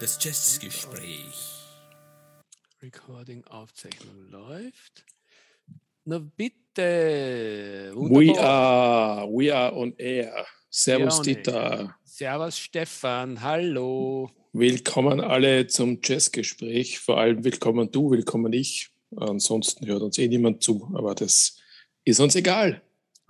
Das Jazzgespräch. Recording, Aufzeichnung läuft. Na bitte. We are, we are on air. Servus, Ja, Dieter. Servus Stefan, hallo. Willkommen alle zum Jazzgespräch. Vor allem willkommen du, willkommen ich. Ansonsten hört uns eh niemand zu, aber das ist uns egal.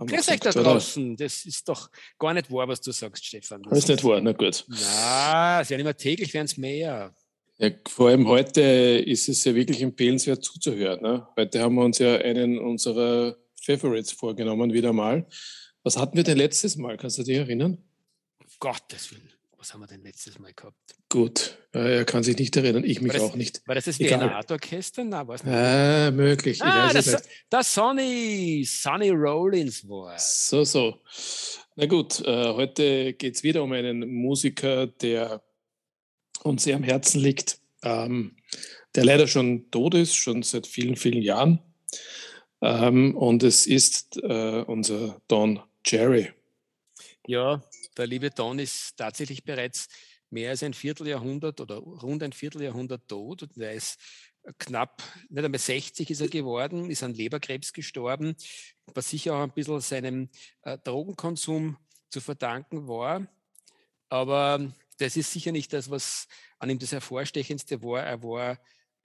Grüß euch da draußen. Das ist doch gar nicht wahr, was du sagst, Stefan. Das ist nicht wahr, na gut. Na, es werden immer täglich werden es mehr. Ja, vor allem heute ist es ja wirklich empfehlenswert zuzuhören. Ne? Heute haben wir uns ja einen unserer Favorites vorgenommen, wieder mal. Was hatten wir denn letztes Mal? Kannst du dich erinnern? Gottes Willen. Was haben wir denn letztes Mal gehabt? Gut, er kann sich nicht erinnern, ich mich das- auch nicht. War das das. Wiener Art Orchester? Nein, war es nicht. Ah, möglich. Ich ah, weiß das, nicht. das Sonny, Sonny Rollins war. So, so. Na gut, äh, heute geht es wieder um einen Musiker, der uns sehr am Herzen liegt, ähm, der leider schon tot ist, schon seit vielen, vielen Jahren. Ähm, und es ist äh, unser Don Jerry. Ja, der liebe Don ist tatsächlich bereits mehr als ein Vierteljahrhundert oder rund ein Vierteljahrhundert tot und er ist knapp, nicht einmal 60 ist er geworden, ist an Leberkrebs gestorben, was sicher auch ein bisschen seinem äh, Drogenkonsum zu verdanken war. Aber das ist sicher nicht das, was an ihm das Hervorstechendste war. Er war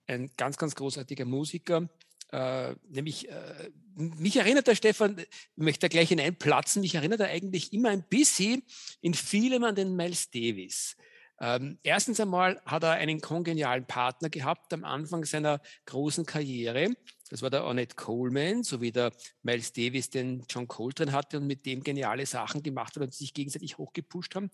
ein ganz, ganz großartiger Musiker. Äh, nämlich, äh, mich erinnert der Stefan, ich möchte da gleich hineinplatzen, mich erinnert er eigentlich immer ein bisschen in vielem an den Miles Davis. Ähm, erstens einmal hat er einen kongenialen Partner gehabt am Anfang seiner großen Karriere. Das war der Ornette Coleman, so wie der Miles Davis den John Coltrane hatte und mit dem geniale Sachen gemacht hat und sich gegenseitig hochgepusht haben.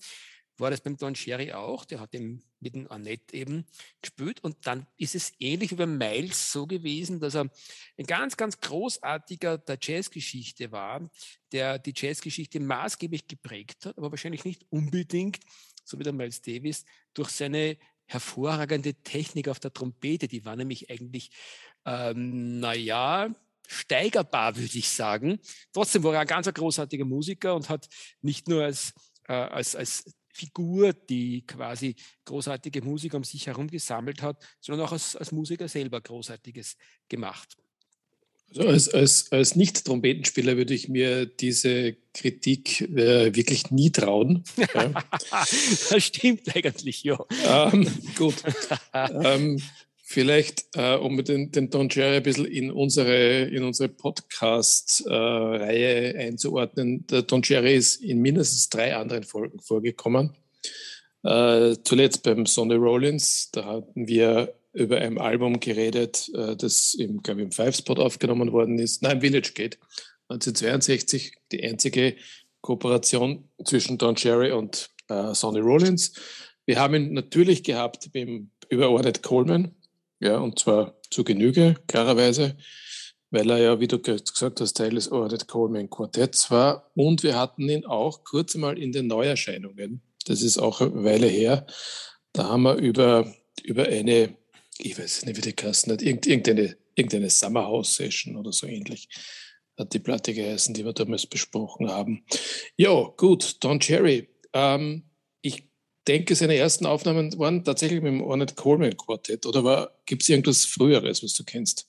War das beim Don Cherry auch? Der hat eben mit dem Ornette eben gespielt. Und dann ist es ähnlich wie beim Miles so gewesen, dass er ein ganz, ganz großartiger der Jazzgeschichte war, der die Jazzgeschichte maßgeblich geprägt hat, aber wahrscheinlich nicht unbedingt, so wie der Miles Davis, durch seine hervorragende Technik auf der Trompete. Die war nämlich eigentlich, ähm, naja, steigerbar, würde ich sagen. Trotzdem war er ein ganz großartiger Musiker und hat nicht nur als, äh, als, als Figur, die quasi großartige Musiker um sich herum gesammelt hat, sondern auch als, als Musiker selber Großartiges gemacht. Also als, als, als Nicht-Trompetenspieler würde ich mir diese Kritik äh, wirklich nie trauen. Ja. das stimmt eigentlich, ja. ähm, gut. ähm, vielleicht, äh, um den, den Don Cherry ein bisschen in unsere, in unsere Podcast-Reihe einzuordnen. Der Don Cherry ist in mindestens drei anderen Folgen vorgekommen. Äh, zuletzt beim Sonny Rollins, da hatten wir über ein Album geredet, äh, das im, ich, im Five-Spot aufgenommen worden ist. Nein, Village Gate, 1962, die einzige Kooperation zwischen Don Cherry und äh, Sonny Rollins. Wir haben ihn natürlich gehabt beim, über Ornette Coleman, ja, und zwar zu Genüge, klarerweise, weil er ja, wie du gesagt hast, Teil des Ornette Coleman Quartetts war. Und wir hatten ihn auch kurz mal in den Neuerscheinungen. Das ist auch eine Weile her. Da haben wir über, über eine, ich weiß nicht, wie die Kassen hat, irgendeine, irgendeine Summer House Session oder so ähnlich hat die Platte geheißen, die wir damals besprochen haben. Ja, gut, Don Cherry. Ähm, denke, seine ersten Aufnahmen waren tatsächlich mit dem Ornette Coleman Quartett. Oder gibt es irgendwas Früheres, was du kennst?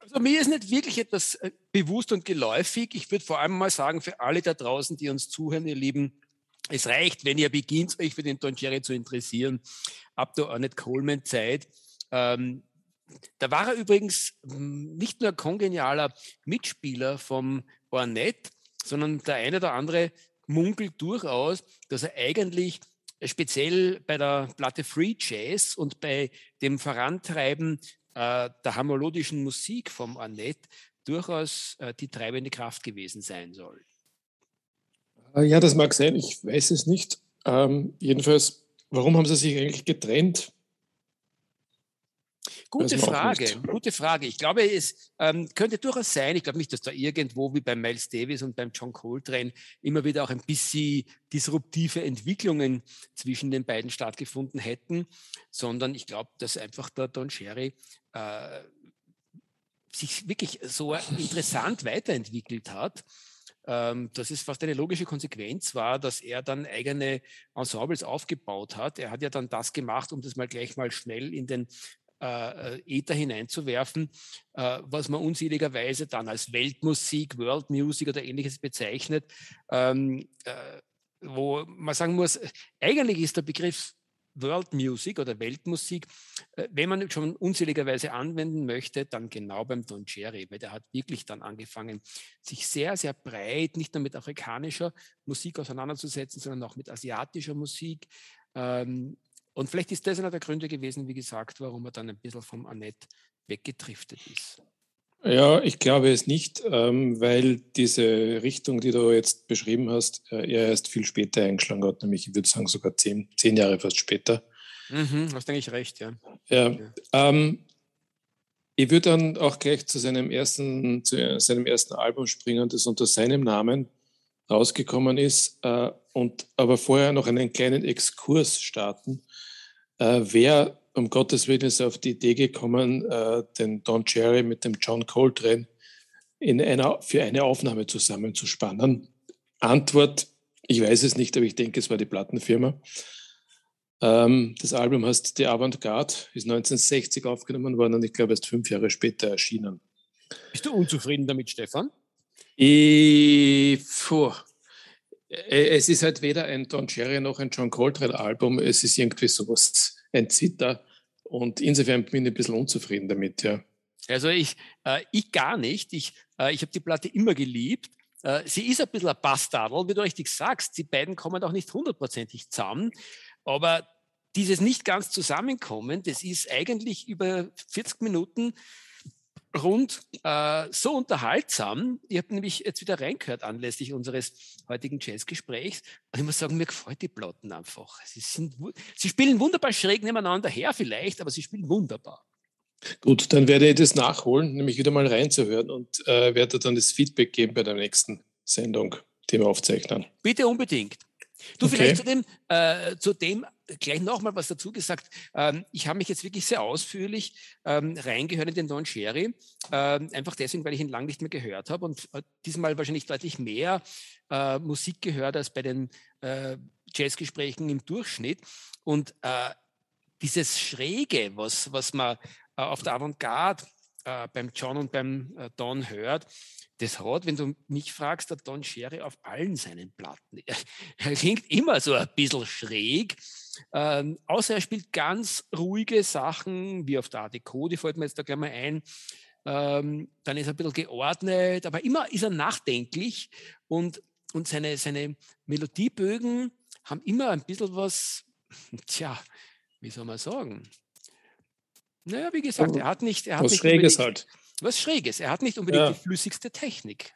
Also mir ist nicht wirklich etwas äh, bewusst und geläufig. Ich würde vor allem mal sagen, für alle da draußen, die uns zuhören, ihr Lieben, es reicht, wenn ihr beginnt, euch für den Don Cherry zu interessieren, ab der Ornette Coleman Zeit. Ähm, da war er übrigens mm, nicht nur ein kongenialer Mitspieler vom Ornette, sondern der eine oder andere munkelt durchaus, dass er eigentlich speziell bei der Platte Free Jazz und bei dem Vorantreiben äh, der harmonischen Musik vom Ornette durchaus äh, die treibende Kraft gewesen sein soll. Äh, Ja, das mag sein, ich weiß es nicht. Ähm, jedenfalls, warum haben sie sich eigentlich getrennt? Gute Frage, gute Frage. Ich glaube, es ähm, könnte durchaus sein, ich glaube nicht, dass da irgendwo wie beim Miles Davis und beim John Coltrane immer wieder auch ein bisschen disruptive Entwicklungen zwischen den beiden stattgefunden hätten, sondern ich glaube, dass einfach der Don Cherry äh, sich wirklich so interessant weiterentwickelt hat, ähm, das ist fast eine logische Konsequenz war, dass er dann eigene Ensembles aufgebaut hat. Er hat ja dann das gemacht, um das mal gleich mal schnell in den äh, äh Äther hineinzuwerfen, äh, was man unseligerweise dann als Weltmusik, World Music oder ähnliches bezeichnet, ähm, äh, wo man sagen muss, eigentlich ist der Begriff World Music oder Weltmusik, äh, wenn man schon unseligerweise anwenden möchte, dann genau beim Don Cherry, weil der hat wirklich dann angefangen, sich sehr, sehr breit nicht nur mit afrikanischer Musik auseinanderzusetzen, sondern auch mit asiatischer Musik. Ähm, und vielleicht ist das einer der Gründe gewesen, wie gesagt, warum er dann ein bisschen vom Annette weggedriftet ist. Ja, ich glaube es nicht, ähm, weil diese Richtung, die du jetzt beschrieben hast, äh, er erst viel später eingeschlagen hat, nämlich ich würde sagen sogar zehn, zehn Jahre fast später. Mhm, hast eigentlich recht, ja. Ja. ja. Ähm, ich würde dann auch gleich zu seinem ersten, zu seinem ersten Album springen, das unter seinem Namen rausgekommen ist, äh, und aber vorher noch einen kleinen Exkurs starten. Äh, wer um Gottes Willen ist auf die Idee gekommen, äh, den Don Cherry mit dem John Coltrane in einer, für eine Aufnahme zusammenzuspannen? Antwort, ich weiß es nicht, aber ich denke, es war die Plattenfirma. Ähm, das Album heißt The Avantgarde, ist 1960 aufgenommen worden und ich glaube erst fünf Jahre später erschienen. Bist du unzufrieden damit, Stefan? Ich, puh, äh, es ist halt weder ein Don Cherry noch ein John Coltrane Album. Es ist irgendwie sowas ein Zitter. Und insofern bin ich ein bisschen unzufrieden damit, ja. Also ich, äh, ich gar nicht. Ich, äh, ich habe die Platte immer geliebt. Äh, sie ist ein bisschen ein Bastardel, wie du richtig sagst. Die beiden kommen auch nicht hundertprozentig zusammen. Aber dieses nicht ganz Zusammenkommen, das ist eigentlich über 40 Minuten rund äh, so unterhaltsam. Ich habe nämlich jetzt wieder reingehört anlässlich unseres heutigen Jazzgesprächs und ich muss sagen, mir gefällt die Platten einfach. Sie, sind, sie spielen wunderbar schräg nebeneinander her vielleicht, aber sie spielen wunderbar. Gut, dann werde ich das nachholen, nämlich wieder mal reinzuhören und äh, werde dann das Feedback geben bei der nächsten Sendung, die wir aufzeichnen. Bitte unbedingt. Du, okay. vielleicht zu dem, äh, zu dem gleich nochmal was dazu gesagt. Ähm, ich habe mich jetzt wirklich sehr ausführlich ähm, reingehört in den Don Cherry, ähm, einfach deswegen, weil ich ihn lange nicht mehr gehört habe und äh, diesmal wahrscheinlich deutlich mehr äh, Musik gehört als bei den äh, Jazzgesprächen im Durchschnitt. Und äh, dieses Schräge, was, was man äh, auf der Avantgarde äh, beim John und beim Don hört, das hat, wenn du mich fragst, der Don Cherry auf allen seinen Platten. Er, er klingt immer so ein bisschen schräg, ähm, außer er spielt ganz ruhige Sachen, wie auf der Art Deco, die fällt mir jetzt da gleich mal ein. Ähm, dann ist er ein bisschen geordnet, aber immer ist er nachdenklich und, und seine, seine Melodiebögen haben immer ein bisschen was, tja, wie soll man sagen? Naja, wie gesagt, er hat nicht. Er hat was nicht Schräges halt was Schräges. Er hat nicht unbedingt ja. die flüssigste Technik.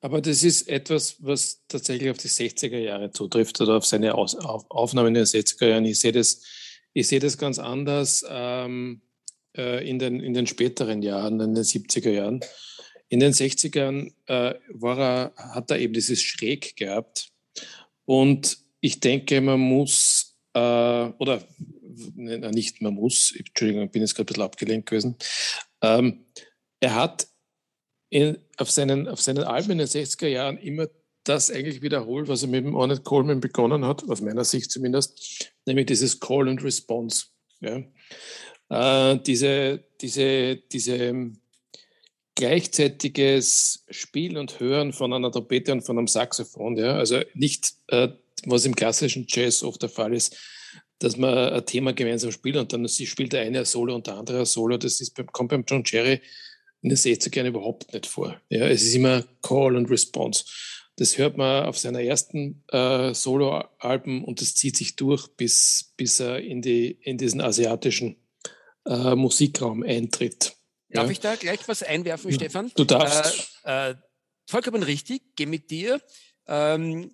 Aber das ist etwas, was tatsächlich auf die 60er Jahre zutrifft oder auf seine Aus auf Aufnahmen in den 60er Jahren. Ich sehe das, ich sehe das ganz anders ähm, äh, in, den, in den späteren Jahren, in den 70er Jahren. In den 60ern äh, war er, hat er eben dieses Schräg gehabt. Und ich denke, man muss, äh, oder nicht man muss, Entschuldigung, ich bin jetzt gerade ein bisschen abgelenkt gewesen. Ähm, er hat in, auf, seinen, auf seinen Alben in den 60er Jahren immer das eigentlich wiederholt, was er mit dem Ornette Coleman begonnen hat, aus meiner Sicht zumindest, nämlich dieses Call and Response. Ja. Äh, diese, diese, diese gleichzeitiges Spielen und Hören von einer Trompete und von einem Saxophon. Ja. Also nicht, äh, was im klassischen Jazz oft der Fall ist, dass man ein Thema gemeinsam spielt und dann spielt der eine ein Solo und der andere ein Solo. Das ist, kommt beim John Cherry in den 60ern überhaupt nicht vor. Ja, es ist immer Call and Response. Das hört man auf seiner ersten äh, Solo-Alben und das zieht sich durch, bis, bis er in, die, in diesen asiatischen äh, Musikraum eintritt. Darf ja. ich da gleich was einwerfen, Stefan? Du darfst. Äh, äh vollkommen richtig, gehe mit dir. Ähm,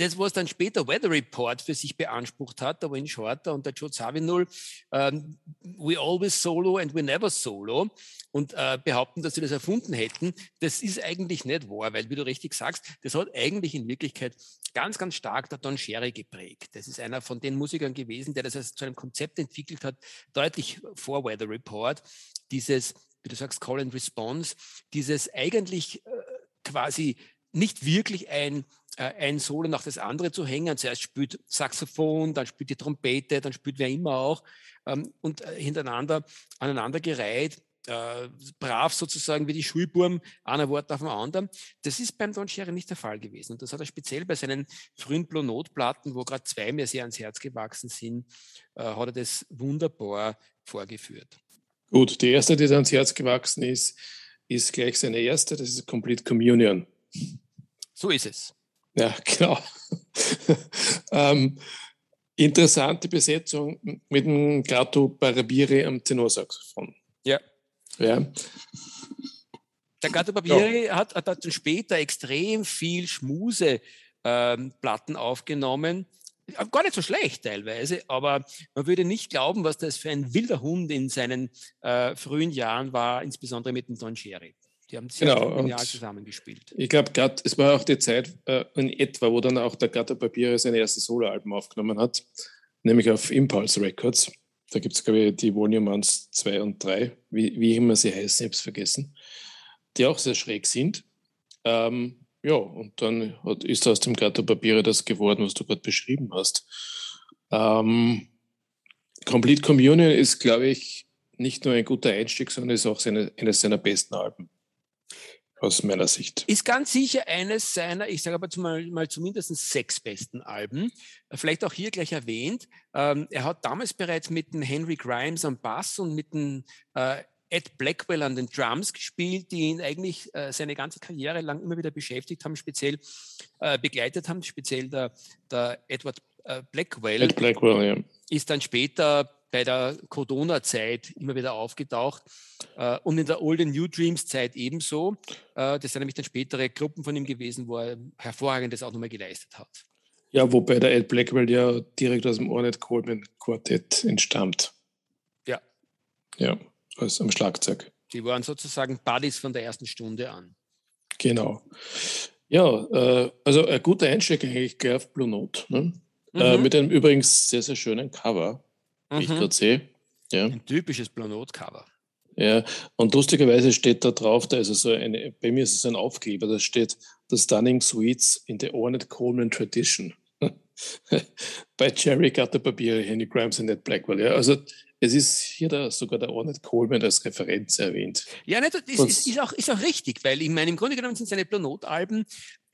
das, was dann später Weather Report für sich beansprucht hat, der Wayne Shorter und der Joe Zawinul, ähm, we always solo and we never solo und äh, behaupten, dass sie das erfunden hätten, das ist eigentlich nicht wahr, weil, wie du richtig sagst, das hat eigentlich in Wirklichkeit ganz, ganz stark der Don Sherry geprägt. Das ist einer von den Musikern gewesen, der das als zu einem Konzept entwickelt hat, deutlich vor Weather Report, dieses, wie du sagst, Call and Response, dieses eigentlich äh, quasi nicht wirklich ein, ein Solo nach das andere zu hängen. Zuerst spielt Saxophon, dann spielt die Trompete, dann spielt wer immer auch ähm, und äh, hintereinander aneinandergereiht äh, brav sozusagen wie die Schulburm, einer Wort auf dem anderen. Das ist beim Don Cherry nicht der Fall gewesen. Und das hat er speziell bei seinen frühen Blonotplatten, wo gerade zwei mir sehr ans Herz gewachsen sind, äh, hat er das wunderbar vorgeführt. Gut, die erste, die ans Herz gewachsen ist, ist gleich seine erste, das ist Complete Communion. So ist es. Ja, genau. ähm, interessante Besetzung mit dem Gato Barabiri am Tenorsaxophon. Ja. Ja. Der Gato Barbieri ja. hat, hat, hat später extrem viel Schmuse ähm, Platten aufgenommen. Gar nicht so schlecht teilweise, aber man würde nicht glauben, was das für ein wilder Hund in seinen äh, frühen Jahren war, insbesondere mit dem Don Cherry. Die haben sehr genau, genial zusammengespielt. Ich glaube, es war auch die Zeit äh, in etwa, wo dann auch der Gato Barbieri sein erstes Soloalbum aufgenommen hat, nämlich auf Impulse Records. Da gibt es, glaube ich, die Volume 1, 2 und 3, wie, wie immer sie heißen, es vergessen, die auch sehr schräg sind. Ähm, ja, und dann hat, ist aus dem Gato Papiere das geworden, was du gerade beschrieben hast. Ähm, Complete Communion ist, glaube ich, nicht nur ein guter Einstieg, sondern ist auch seine, eines seiner besten Alben aus meiner Sicht. Ist ganz sicher eines seiner, ich sage aber mal, mal zumindest sechs besten Alben. Vielleicht auch hier gleich erwähnt. Ähm, er hat damals bereits mit dem Henry Grimes am Bass und mit dem äh, Ed Blackwell an den Drums gespielt, die ihn eigentlich äh, seine ganze Karriere lang immer wieder beschäftigt haben, speziell äh, begleitet haben, speziell der, der Edward äh, Blackwell. Ed Blackwell, ja. Ist dann später bei der Corona-Zeit immer wieder aufgetaucht äh, und in der Old and New Dreams-Zeit ebenso. Äh, das sind nämlich dann spätere Gruppen von ihm gewesen, wo er hervorragendes auch nochmal geleistet hat. Ja, wobei der Ed Blackwell ja direkt aus dem Ornette Coleman Quartett entstammt. Ja. Ja, als am Schlagzeug. Die waren sozusagen Buddies von der ersten Stunde an. Genau. Ja, äh, also ein guter Einstieg eigentlich gleich auf Blue Note. Ne? Äh, mhm. mit einem übrigens sehr, sehr schönen Cover wie mhm. ich gerade sehe. Ja. Ein typisches Planot-Cover. Ja, und lustigerweise steht da drauf, da ist so eine, bei mir ist es ein Aufkleber, da steht The Stunning Sweets in the Ornette Coleman Tradition. Bei Jerry Gatterpapier, Henry Grimes und Ned Blackwell. Ja, also es ist hier da sogar der Ornette Coleman als Referenz erwähnt. Ja, nicht, das ist, ist, auch, ist auch richtig, weil ich meine, im Grunde genommen sind seine Planot-Alben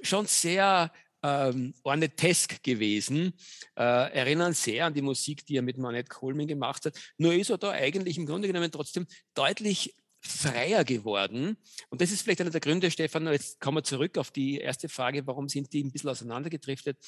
schon sehr ähm, ornetesk gewesen, äh, erinnern sehr an die Musik, die er mit Manette Coleman gemacht hat. Nur ist er da eigentlich im Grunde genommen trotzdem deutlich freier geworden. Und das ist vielleicht einer der Gründe, Stefan, jetzt kommen wir zurück auf die erste Frage, warum sind die ein bisschen auseinandergedriftet.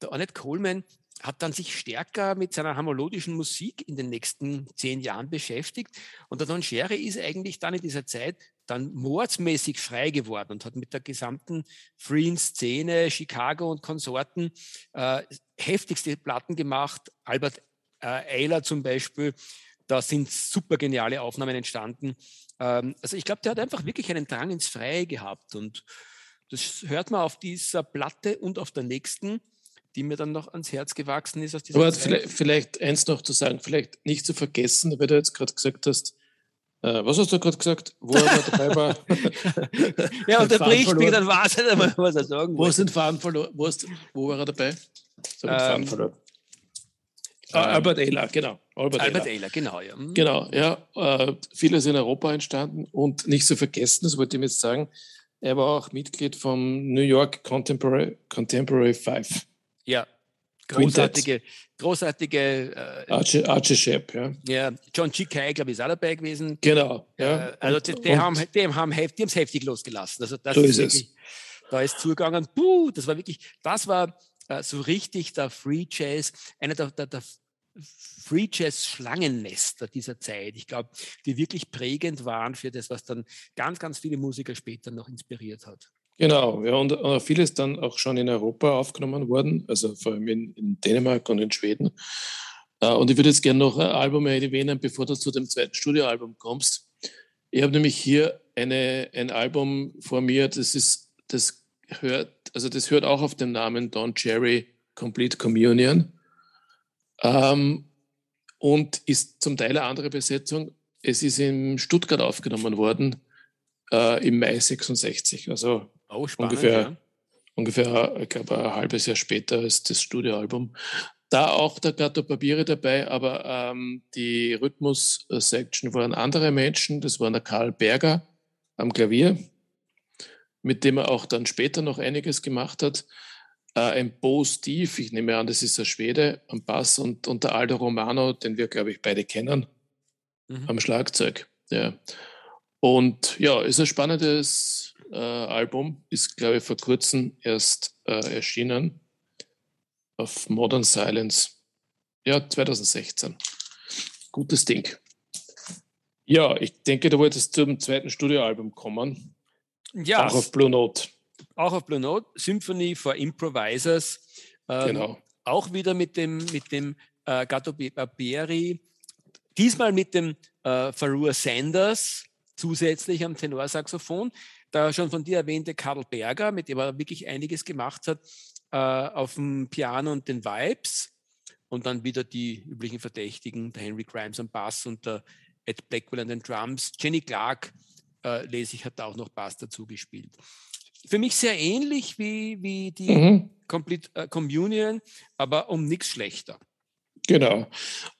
Der Ornette Coleman hat dann sich stärker mit seiner harmonischen Musik in den nächsten zehn Jahren beschäftigt. Und der Don Schere ist eigentlich dann in dieser Zeit dann mordsmäßig frei geworden und hat mit der gesamten Free-Szene, Chicago und Konsorten äh, heftigste Platten gemacht. Albert äh, Eiler zum Beispiel, da sind super geniale Aufnahmen entstanden. Ähm, also ich glaube, der hat einfach wirklich einen Drang ins Freie gehabt und das hört man auf dieser Platte und auf der nächsten die mir dann noch ans Herz gewachsen ist. Aus dieser Aber vielleicht, vielleicht, eins noch zu sagen, vielleicht nicht zu vergessen, weil du jetzt gerade gesagt hast, äh, was hast du gerade gesagt? Wo er dabei war? ja, unterbricht mich, dann weiß er nicht was er sagen Wo den Faden verloren? Wo, ist, wo war er dabei? So ähm, Faden verloren. Ah, Albert Ehler, genau. Albert, Albert Ehler. genau, ja. Mhm. Genau, ja. Äh, vieles in Europa entstanden und nicht zu vergessen, das wollte ich jetzt sagen, er war auch Mitglied vom New York Contemporary, Contemporary Five. Ja, großartige, großartige äh, Archie, Archie Shepp, ja. Ja, John G. Kay, glaube ich, ist auch dabei gewesen. Genau, ja. Äh, also die, die haben, die haben, die haben es heftig losgelassen. Also das so ist, wirklich, es. Da ist zugegangen, puh, das war wirklich, das war äh, so richtig der Free Jazz, einer der, der, der Free Jazz Schlangennester dieser Zeit. Ich glaube, die wirklich prägend waren für das, was dann ganz, ganz viele Musiker später noch inspiriert hat. Genau, ja, und äh, vieles dann auch schon in Europa aufgenommen worden, also vor allem in, in Dänemark und in Schweden. Äh, und ich würde jetzt gerne noch ein Album erwähnen, bevor du zu dem zweiten Studioalbum kommst. Ich habe nämlich hier eine, ein Album vor mir, das ist, das hört, also das hört auch auf den Namen Don Cherry Complete Communion ähm, und ist zum Teil eine andere Besetzung. Es ist in Stuttgart aufgenommen worden äh, im Mai 66, also Oh, spannend, ungefähr, ungefähr, ich glaube, ein halbes Jahr später als das Studioalbum. Da auch der Gatto Papiere dabei, aber ähm, die Rhythmus-Section waren andere Menschen. Das war der Karl Berger am Klavier, mit dem er auch dann später noch einiges gemacht hat. Äh, ein Bo Steve, ich nehme an, das ist ein Schwede am Bass und, und der Aldo Romano, den wir, glaube ich, beide kennen, mhm. am Schlagzeug. Ja. Und ja, ist ein spannendes äh, Album, ist, glaube ich, vor kurzem erst äh, erschienen auf Modern Silence. Ja, 2016. Gutes Ding. Ja, ich denke, du wolltest zum zweiten Studioalbum kommen. Ja. Auch auf Blue Note. Auch auf Blue Note, Symphony for Improvisers. Ähm, genau. Auch wieder mit dem, mit dem äh, Gatto Barberi. Diesmal mit dem äh, Farua Sanders zusätzlich am Tenorsaxophon. Da schon von dir erwähnte Karl Berger, mit dem er wirklich einiges gemacht hat, äh, auf dem Piano und den Vibes. Und dann wieder die üblichen Verdächtigen, der Henry Grimes am Bass und der Ed Blackwell an den Drums. Jenny Clark, äh, lese ich, hat da auch noch Bass dazu gespielt. Für mich sehr ähnlich wie, wie die mhm. Complete äh, Communion, aber um nichts schlechter. Genau.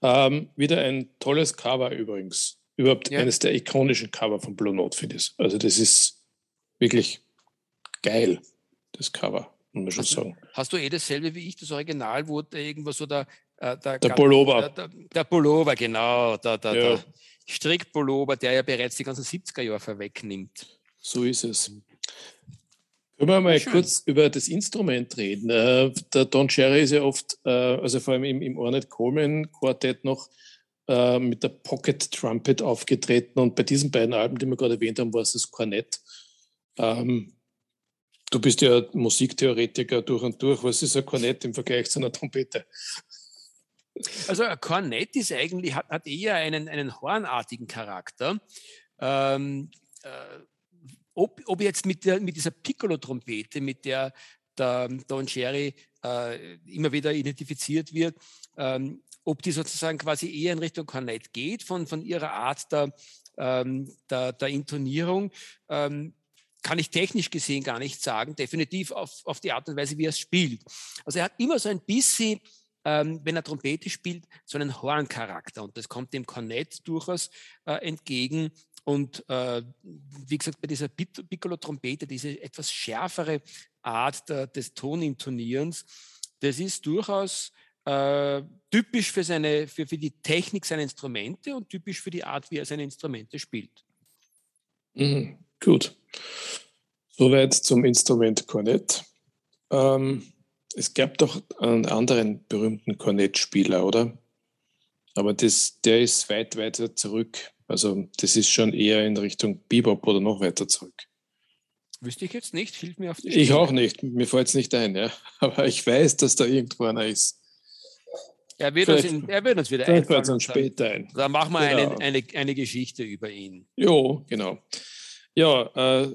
Ähm, wieder ein tolles Cover übrigens. Überhaupt ja. eines der ikonischen Cover von Blue Note, finde ich. Also das ist wirklich geil, das Cover, muss man schon hast sagen. Du, hast du eh dasselbe wie ich, das Original, wo irgendwo so der... Äh, der, der Pullover. Der, der, der, Pullover, genau. Der, der, ja. der Strickpullover, der ja bereits die ganzen 70er Jahre vorwegnimmt. So ist es. Können wir mal Schön. kurz über das Instrument reden? Äh, der Don Cherry ist ja oft, äh, also vor allem im, im Ornette Coleman Quartett noch äh, mit der Pocket Trumpet aufgetreten und bei diesen beiden Alben, die wir gerade erwähnt haben, war es das Kornett. Ähm, du bist ja Musiktheoretiker durch und durch. Was ist ein Kornett im Vergleich zu einer Trompete? Also ein Kornett ist eigentlich, hat, hat eher einen, einen hornartigen Charakter. Ähm, äh, ob, ob jetzt mit, der, mit dieser Piccolo-Trompete, mit der der Don Cherry äh, immer wieder identifiziert wird, ähm, ob die sozusagen quasi eher in Richtung Kornett geht, von, von ihrer Art der, ähm, der, der Intonierung, ähm, kann ich technisch gesehen gar nicht sagen. Definitiv auf, auf die Art und Weise, wie er es spielt. Also er hat immer so ein bisschen ähm, wenn er Trompete spielt, so einen Horncharakter. Und das kommt dem Kornett durchaus äh, entgegen. Und äh, wie gesagt, bei dieser Piccolo-Trompete, diese etwas schärfere Art der, des Tonintonierens, das ist durchaus äh, typisch für, seine, für, für die Technik seiner Instrumente und typisch für die Art, wie er seine Instrumente spielt. Mhm, gut. Soweit zum Instrument Kornett. Ähm, es gab doch einen anderen berühmten Kornettspieler, oder? Aber das, der ist weit weiter zurück. Also das ist schon eher in Richtung Bebop oder noch weiter zurück. Wüsste ich jetzt nicht, hilft mir auf die Ich Stimme. auch nicht, mir fällt es nicht ein, ja. Aber ich weiß, dass da irgendwo einer ist. Er wird, uns, in, er wird uns wieder einfallen. Uns später ein. Dann machen wir genau. eine, eine, eine Geschichte über ihn. Jo, genau. Ja, äh,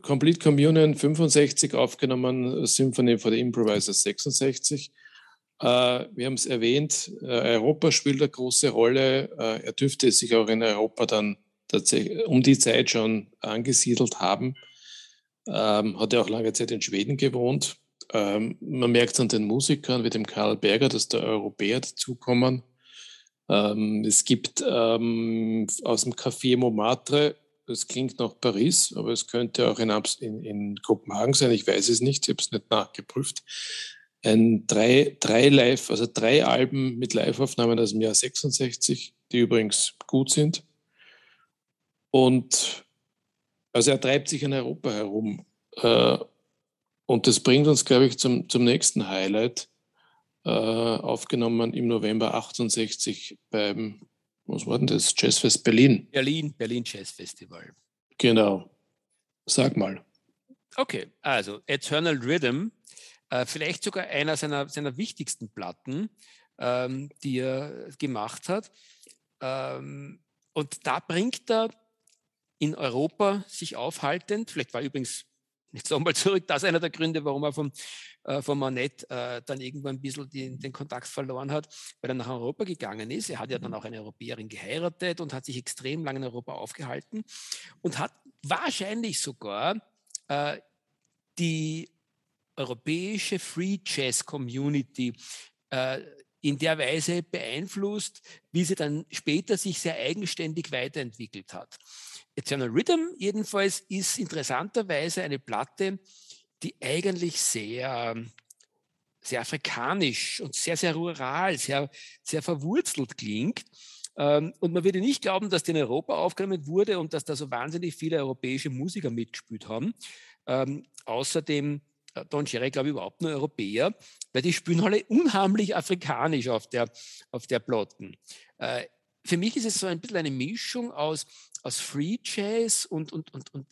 Complete Communion 65 aufgenommen, Symphony for the Improviser 66. Äh, wir haben es erwähnt, äh, Europa spielt eine große Rolle. Äh, er dürfte sich auch in Europa dann tatsächlich um die Zeit schon angesiedelt haben. Ähm, hat er auch lange Zeit in Schweden gewohnt. Ähm, man merkt an den Musikern wie dem Karl Berger, dass da Europäer dazukommen. Ähm, es gibt ähm, aus dem Café Montmartre das klingt nach Paris, aber es könnte auch in, in, in Kopenhagen sein. Ich weiß es nicht, ich habe es nicht nachgeprüft. Ein drei, drei Live, also drei Alben mit Liveaufnahmen aus dem Jahr 66, die übrigens gut sind. Und also er treibt sich in Europa herum. Äh, und das bringt uns, glaube ich, zum, zum nächsten Highlight, äh, aufgenommen im November 68 beim was war denn das? Jazzfest Berlin. Berlin, Berlin Jazz Festival. Genau. Sag mal. Okay, also Eternal Rhythm, äh, vielleicht sogar einer seiner, seiner wichtigsten Platten, ähm, die er gemacht hat. Ähm, und da bringt er in Europa sich aufhaltend, vielleicht war übrigens Jetzt nochmal zurück, das ist einer der Gründe, warum er vom, äh, vom Manett äh, dann irgendwann ein bisschen die, den Kontakt verloren hat, weil er nach Europa gegangen ist. Er hat ja dann mhm. auch eine Europäerin geheiratet und hat sich extrem lange in Europa aufgehalten und hat wahrscheinlich sogar äh, die europäische Free Jazz Community äh, in der Weise beeinflusst, wie sie dann später sich sehr eigenständig weiterentwickelt hat. Eternal Rhythm jedenfalls ist interessanterweise eine Platte, die eigentlich sehr, sehr afrikanisch und sehr, sehr rural, sehr, sehr verwurzelt klingt. Ähm, und man würde nicht glauben, dass die in Europa aufgenommen wurde und dass da so wahnsinnig viele europäische Musiker mitgespielt haben. Ähm, außerdem Don Cherry, glaube ich, überhaupt nur Europäer, weil die spielen alle unheimlich afrikanisch auf der, auf der Plotten. Äh, für mich ist es so ein bisschen eine Mischung aus, aus Free Jazz und, und, und, und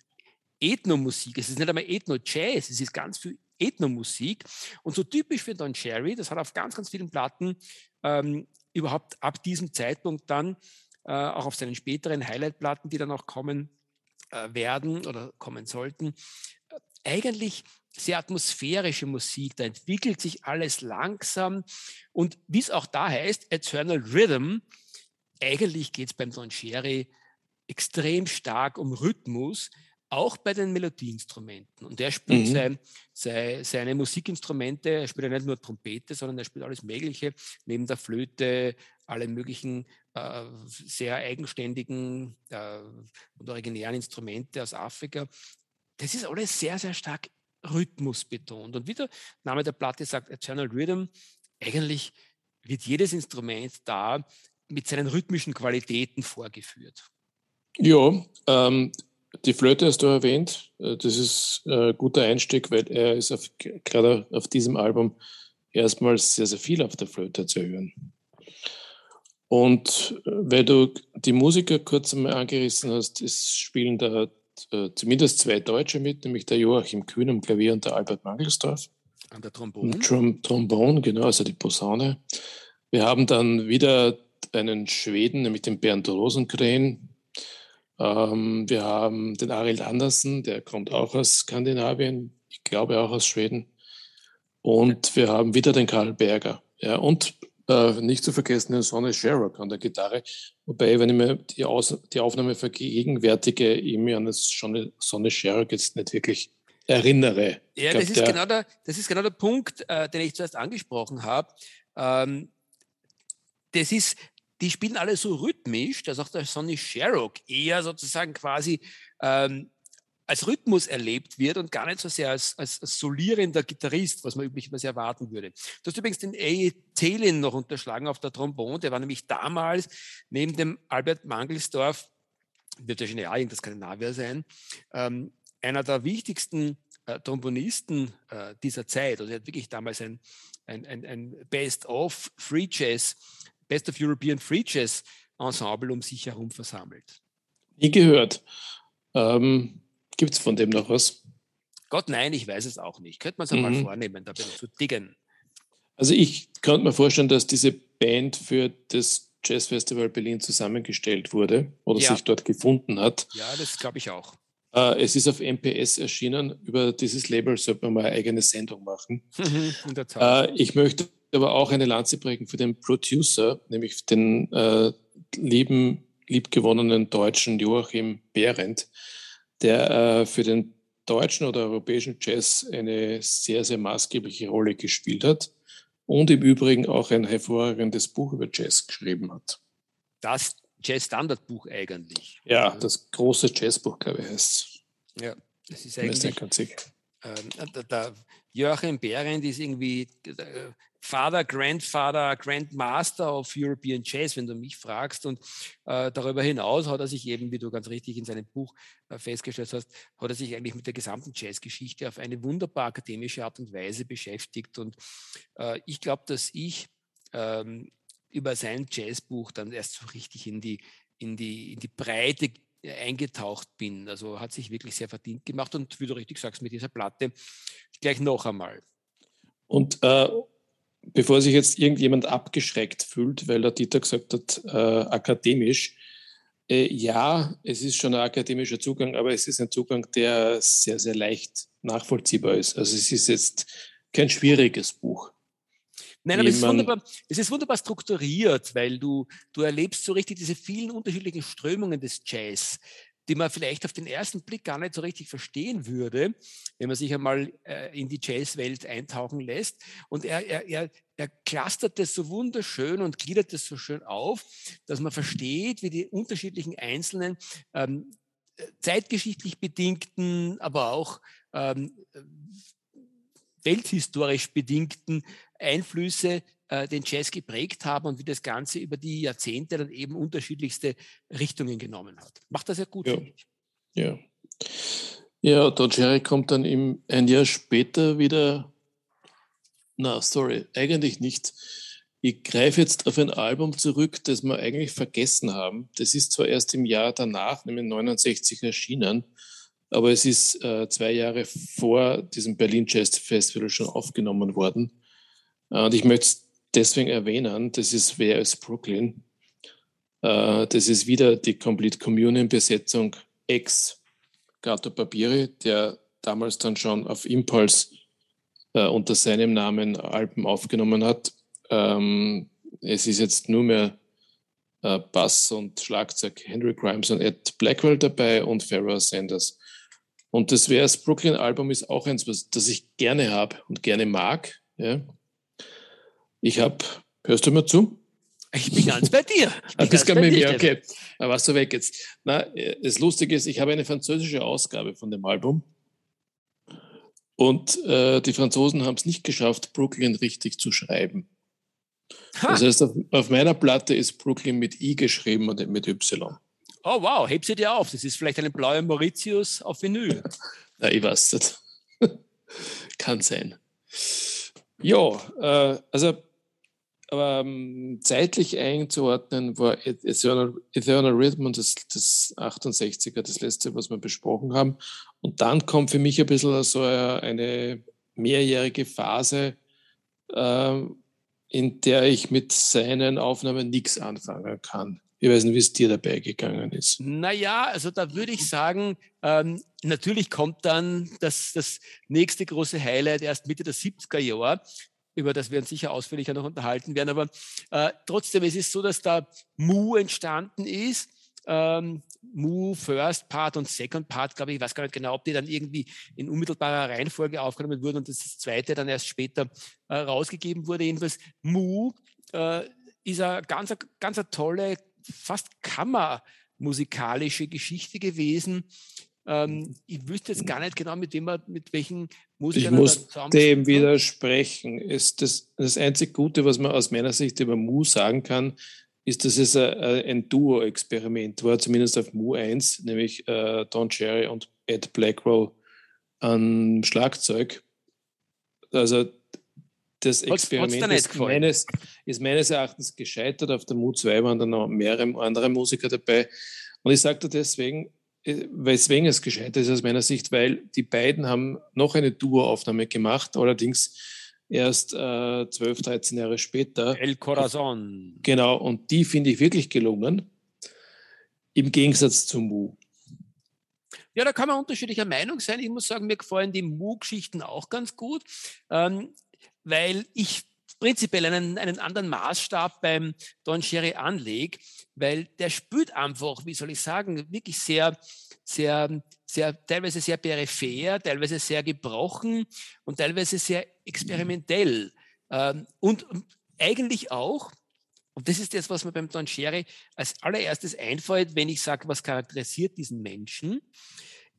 Ethnomusik. Es ist nicht einmal Ethno-Jazz, es ist ganz viel Ethnomusik. Und so typisch für Don Cherry, das hat auf ganz, ganz vielen Platten ähm, überhaupt ab diesem Zeitpunkt dann, äh, auch auf seinen späteren Highlight-Platten, die dann auch kommen äh, werden oder kommen sollten, äh, eigentlich sehr atmosphärische Musik. Da entwickelt sich alles langsam. Und wie es auch da heißt, Eternal Rhythm, eigentlich geht es beim Don Cherry extrem stark um Rhythmus, auch bei den Melodieinstrumenten. Und er spielt mhm. sein, sein, seine Musikinstrumente, er spielt ja nicht nur Trompete, sondern er spielt alles Mögliche, neben der Flöte, alle möglichen äh, sehr eigenständigen äh, und originären Instrumente aus Afrika. Das ist alles sehr, sehr stark Rhythmus betont. Und wie der Name der Platte sagt, Eternal Rhythm, eigentlich wird jedes Instrument da mit seinen rhythmischen Qualitäten vorgeführt. Ja, ähm, die Flöte hast du erwähnt. Äh, das ist ein guter Einstieg, weil er ist auf, gerade auf diesem Album erstmals sehr, sehr viel auf der Flöte zu hören. Und äh, weil du die Musiker kurz einmal angerissen hast, es spielen da äh, zumindest zwei Deutsche mit, nämlich der Joachim Kühn am Klavier und der Albert Mangelsdorf. An der Trombone. Trom Trombone, genau, also die Posaune. Wir haben dann wieder einen Schweden, nämlich den Bernd Rosenkrähen. Ähm, wir haben den Arild Andersen, der kommt auch aus Skandinavien, ich glaube auch aus Schweden. Und wir haben wieder den Karl Berger. Ja, und äh, nicht zu vergessen den Sonny Sherrock an der Gitarre. Wobei, wenn ich mir die, Aus die Aufnahme vergegenwärtige, ich mir an das Sonny Sherrock jetzt nicht wirklich erinnere. Ja, glaub, das, ist genau der, das ist genau der Punkt, äh, den ich zuerst angesprochen habe. Ähm, das ist, die spielen alle so rhythmisch, dass auch der Sonny Sherrock eher sozusagen quasi ähm, als Rhythmus erlebt wird und gar nicht so sehr als, als, solierender Gitarrist, was man üblicherweise erwarten würde. Du hast übrigens den A. Telin noch unterschlagen auf der Trombone, der war nämlich damals neben dem Albert Mangelsdorf, wird wahrscheinlich auch irgendein Skandinavier sein, ähm, einer der wichtigsten äh, Trombonisten äh, dieser Zeit. Also er hat wirklich damals ein, ein, ein, ein Best-of Free Jazz, Best of European Free Jazz Ensemble um sich herum versammelt. Nie gehört. Ähm, Gibt es von dem noch was? Gott, nein, ich weiß es auch nicht. Könnte man es einmal mhm. vornehmen, da zu diggen. Also ich könnte mir vorstellen, dass diese Band für das Jazzfestival Berlin zusammengestellt wurde oder ja. sich dort gefunden hat. Ja, das glaube ich auch. Äh, es ist auf MPS erschienen. Über dieses Label sollte man mal eine eigene Sendung machen. In der Tat. Äh, ich möchte aber auch eine Lanze prägen für den Producer, nämlich den äh, lieben, liebgewonnenen deutschen Joachim Behrendt, der äh, für den deutschen oder europäischen Jazz eine sehr, sehr maßgebliche Rolle gespielt hat und im Übrigen auch ein hervorragendes Buch über Jazz geschrieben hat. Das Jazz-Standardbuch eigentlich. Ja, das große Jazzbuch, glaube ich, heißt es. Ja, das ist eigentlich. Das ist ähm, der, der Joachim Behrendt ist irgendwie äh, Father, Grandfather, Grandmaster of European Jazz, wenn du mich fragst. Und äh, darüber hinaus hat er sich eben, wie du ganz richtig in seinem Buch äh, festgestellt hast, hat er sich eigentlich mit der gesamten Jazzgeschichte auf eine wunderbar akademische Art und Weise beschäftigt. Und äh, ich glaube, dass ich ähm, über sein Jazzbuch dann erst so richtig in die, in die, in die Breite eingetaucht bin. Also hat sich wirklich sehr verdient gemacht und wie du richtig sagst, mit dieser Platte gleich noch einmal. Und äh, bevor sich jetzt irgendjemand abgeschreckt fühlt, weil der Dieter gesagt hat, äh, akademisch, äh, ja, es ist schon ein akademischer Zugang, aber es ist ein Zugang, der sehr, sehr leicht nachvollziehbar ist. Also es ist jetzt kein schwieriges Buch. Nein, aber es ist, wunderbar, es ist wunderbar strukturiert, weil du, du erlebst so richtig diese vielen unterschiedlichen Strömungen des Jazz, die man vielleicht auf den ersten Blick gar nicht so richtig verstehen würde, wenn man sich einmal äh, in die Jazzwelt eintauchen lässt. Und er, er, er, er clustert das so wunderschön und gliedert das so schön auf, dass man versteht, wie die unterschiedlichen einzelnen ähm, zeitgeschichtlich bedingten, aber auch ähm, welthistorisch bedingten Einflüsse äh, den Jazz geprägt haben und wie das Ganze über die Jahrzehnte dann eben unterschiedlichste Richtungen genommen hat. Macht das ja gut, ja. finde ich. Ja. Ja, Don Cherry kommt dann im, ein Jahr später wieder. Na, sorry, eigentlich nicht. Ich greife jetzt auf ein Album zurück, das wir eigentlich vergessen haben. Das ist zwar erst im Jahr danach, nämlich 69 erschienen, aber es ist äh, zwei Jahre vor diesem Berlin Jazz Festival schon aufgenommen worden. Äh, und ich möchte es deswegen erwähnen, das ist Wer ist Brooklyn? Äh, das ist wieder die Complete Communion Besetzung ex Gato Papiri, der damals dann schon auf Impulse äh, unter seinem Namen Alben aufgenommen hat. Ähm, es ist jetzt nur mehr äh, Bass und Schlagzeug Henry Grimes und Ed Blackwell dabei und Pharaoh Sanders. Und das Where's Brooklyn Album ist auch eins, was, das ich gerne habe und gerne mag. Ja. Ich habe, hörst du mir zu? Ich bin ganz bei dir. Ich bin bist ganz bei mir, okay. Da warst du weg jetzt. Na, das Lustige ist, ich habe eine französische Ausgabe von dem Album. Und äh, die Franzosen haben es nicht geschafft, Brooklyn richtig zu schreiben. Ha. Das heißt, auf, auf, meiner Platte ist Brooklyn mit I geschrieben und nicht mit Y. Oh wow, heb sie dir auf. Das ist vielleicht eine blaue Mauritius auf Vinyl. Na, ich weiß nicht. Kann sein. Ja, äh, also ähm, zeitlich einzuordnen war Eternal, Eternal Rhythm das, das 68er, das letzte, was wir besprochen haben. Und dann kommt für mich ein bisschen so eine mehrjährige Phase, äh, in der ich mit seinen Aufnahmen nichts anfangen kann. Ich weiß nicht, wie es dir dabei gegangen ist. Naja, also da würde ich sagen, ähm, natürlich kommt dann das, das nächste große Highlight erst Mitte der 70er Jahre über das wir uns sicher ausführlicher noch unterhalten werden. Aber äh, trotzdem, es ist so, dass da Mu entstanden ist. Ähm, Mu, First Part und Second Part, glaube ich, ich weiß gar nicht genau, ob die dann irgendwie in unmittelbarer Reihenfolge aufgenommen wurden und das zweite dann erst später äh, rausgegeben wurde. Jedenfalls Mu äh, ist eine ganz, ganz eine tolle, fast kammermusikalische Geschichte gewesen, ähm, ich wüsste jetzt gar nicht genau, mit wem man, mit welchen Musikern Ich muss dem widersprechen. Ist das, das einzig Gute, was man aus meiner Sicht über Mu sagen kann, ist, dass es ein, ein Duo-Experiment war, zumindest auf Mu 1, nämlich äh, Don Cherry und Ed Blackwell am Schlagzeug. Also das Experiment ist meines, ist meines, Erachtens gescheitert. Auf der Mu 2 waren dann noch mehrere andere Musiker dabei. Und ich sagte deswegen, äh, weswegen es gescheitert ist aus meiner Sicht, weil die beiden haben noch eine Duo-Aufnahme gemacht, allerdings erst äh, 12, 13 Jahre später. El Corazon. Genau, und die finde ich wirklich gelungen, im Gegensatz zu Mu. Ja, da kann man unterschiedlicher Meinung sein. Ich muss sagen, mir gefallen die Mu-Geschichten auch ganz gut, ähm, weil ich prinzipiell einen, einen anderen Maßstab beim Don Cherry anlege, weil der spürt einfach, wie soll ich sagen, wirklich sehr, sehr, sehr, teilweise sehr peripher, teilweise sehr gebrochen und teilweise sehr experimentell. Ähm, und eigentlich auch, und das ist das, was mir beim Don Cherry als allererstes einfällt, wenn ich sage, was charakterisiert diesen Menschen.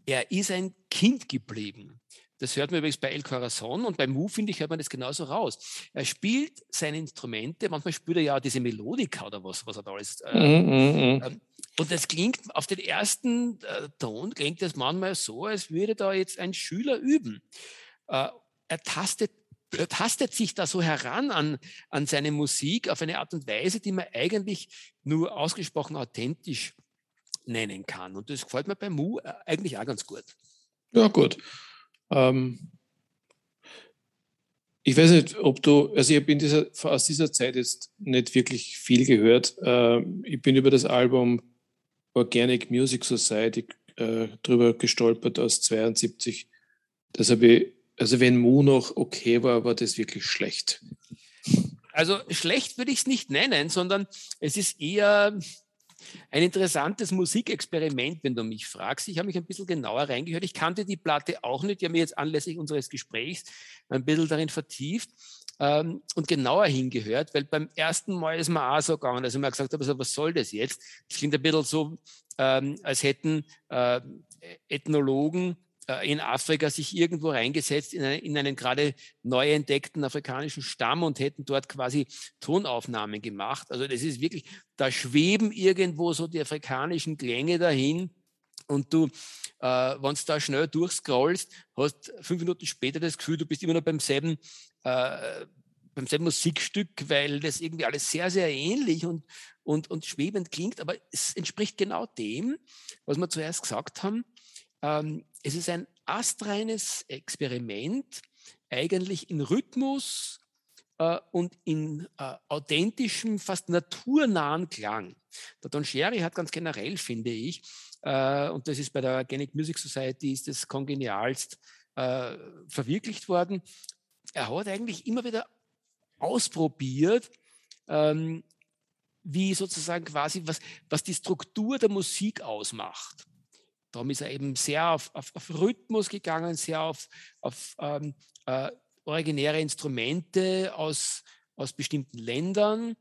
Er ist ein Kind geblieben. Das hört man übrigens bei El Corazon und beim Mu, finde ich, hört man das genauso raus. Er spielt seine Instrumente, manchmal spielt er ja diese Melodika oder was, was er da alles. Äh, mm, mm, mm. Und das klingt auf den ersten äh, Ton, klingt das manchmal so, als würde da jetzt ein Schüler üben. Äh, er tastet er tastet sich da so heran an, an seine Musik auf eine Art und Weise, die man eigentlich nur ausgesprochen authentisch nennen kann. Und das gefällt mir bei Mu äh, eigentlich auch ganz gut. Ja, gut. Ähm, ich weiß nicht, ob du, also ich habe dieser, aus dieser Zeit jetzt nicht wirklich viel gehört. Ähm, ich bin über das Album Organic Music Society äh, drüber gestolpert aus 72. Das habe ich, also wenn Mu noch okay war, war das wirklich schlecht. Also schlecht würde ich es nicht nennen, sondern es ist eher Ein interessantes Musikexperiment, wenn du mich fragst. Ich habe mich ein bisschen genauer reingehört. Ich kannte die Platte auch nicht. Ich habe mich jetzt anlässlich unseres Gesprächs ein bisschen darin vertieft ähm, und genauer hingehört, weil beim ersten Mal ist mir auch so gegangen, dass ich mir gesagt habe, also, was soll das jetzt? Das klingt ein bisschen so, ähm, als hätten äh, Ethnologen in Afrika sich irgendwo reingesetzt in, eine, in einen gerade neu entdeckten afrikanischen Stamm und hätten dort quasi Tonaufnahmen gemacht. Also das ist wirklich, da schweben irgendwo so die afrikanischen Klänge dahin und du, äh, wenn du da schnell durchscrollst, hast fünf Minuten später das Gefühl, du bist immer noch beim selben, äh, beim selben Musikstück, weil das irgendwie alles sehr, sehr ähnlich und, und, und schwebend klingt, aber es entspricht genau dem, was wir zuerst gesagt haben. Ähm, es ist ein astreines Experiment, eigentlich in Rhythmus äh, und in äh, authentischem, fast naturnahen Klang. Der Don Sherry hat ganz generell, finde ich, äh, und das ist bei der Organic Music Society, ist das kongenialst äh, verwirklicht worden. Er hat eigentlich immer wieder ausprobiert, ähm, wie sozusagen quasi, was, was die Struktur der Musik ausmacht. Darum ist er eben sehr auf, auf, auf Rhythmus gegangen, sehr auf, auf ähm, äh, originäre Instrumente aus, aus bestimmten Ländern.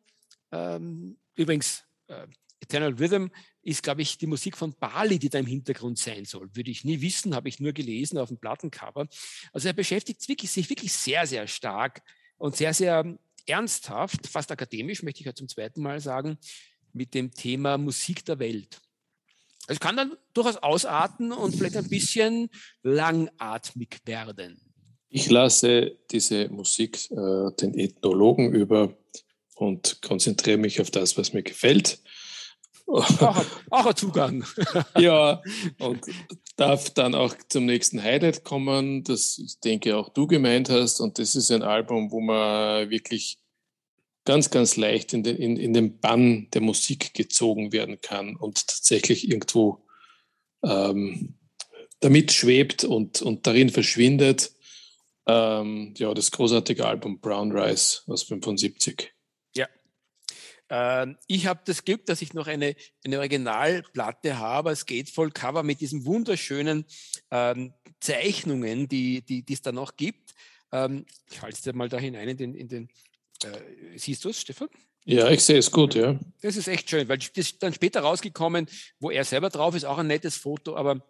Ähm, übrigens, äh, Eternal Rhythm ist, glaube ich, die Musik von Bali, die da im Hintergrund sein soll. Würde ich nie wissen, habe ich nur gelesen auf dem Plattencover. Also er beschäftigt wirklich, sich wirklich sehr, sehr stark und sehr, sehr ernsthaft, fast akademisch, möchte ich ja zum zweiten Mal sagen, mit dem Thema Musik der Welt. Es kann dann durchaus ausarten und vielleicht ein bisschen langatmig werden. Ich lasse diese Musik äh, den Ethnologen über und konzentriere mich auf das, was mir gefällt. Auch, auch ein Zugang. ja, und darf dann auch zum nächsten Highlight kommen, das ich denke auch du gemeint hast. Und das ist ein Album, wo man wirklich ganz, ganz leicht in den, in, in den Bann der Musik gezogen werden kann und tatsächlich irgendwo ähm, damit schwebt und, und darin verschwindet. Ähm, ja, das großartige Album Brown Rice aus 75. Ja. Ähm, ich habe das Glück, dass ich noch eine, eine Originalplatte habe, das Gatefold Cover mit diesen wunderschönen ähm, Zeichnungen, die, die es da noch gibt. Ähm, ich halte es mal da hinein in den, in den äh, siehst du es, Stefan? Ja, ich sehe es gut, ja. Das ist echt schön, weil das ist dann später rausgekommen, wo er selber drauf ist, auch ein nettes Foto, aber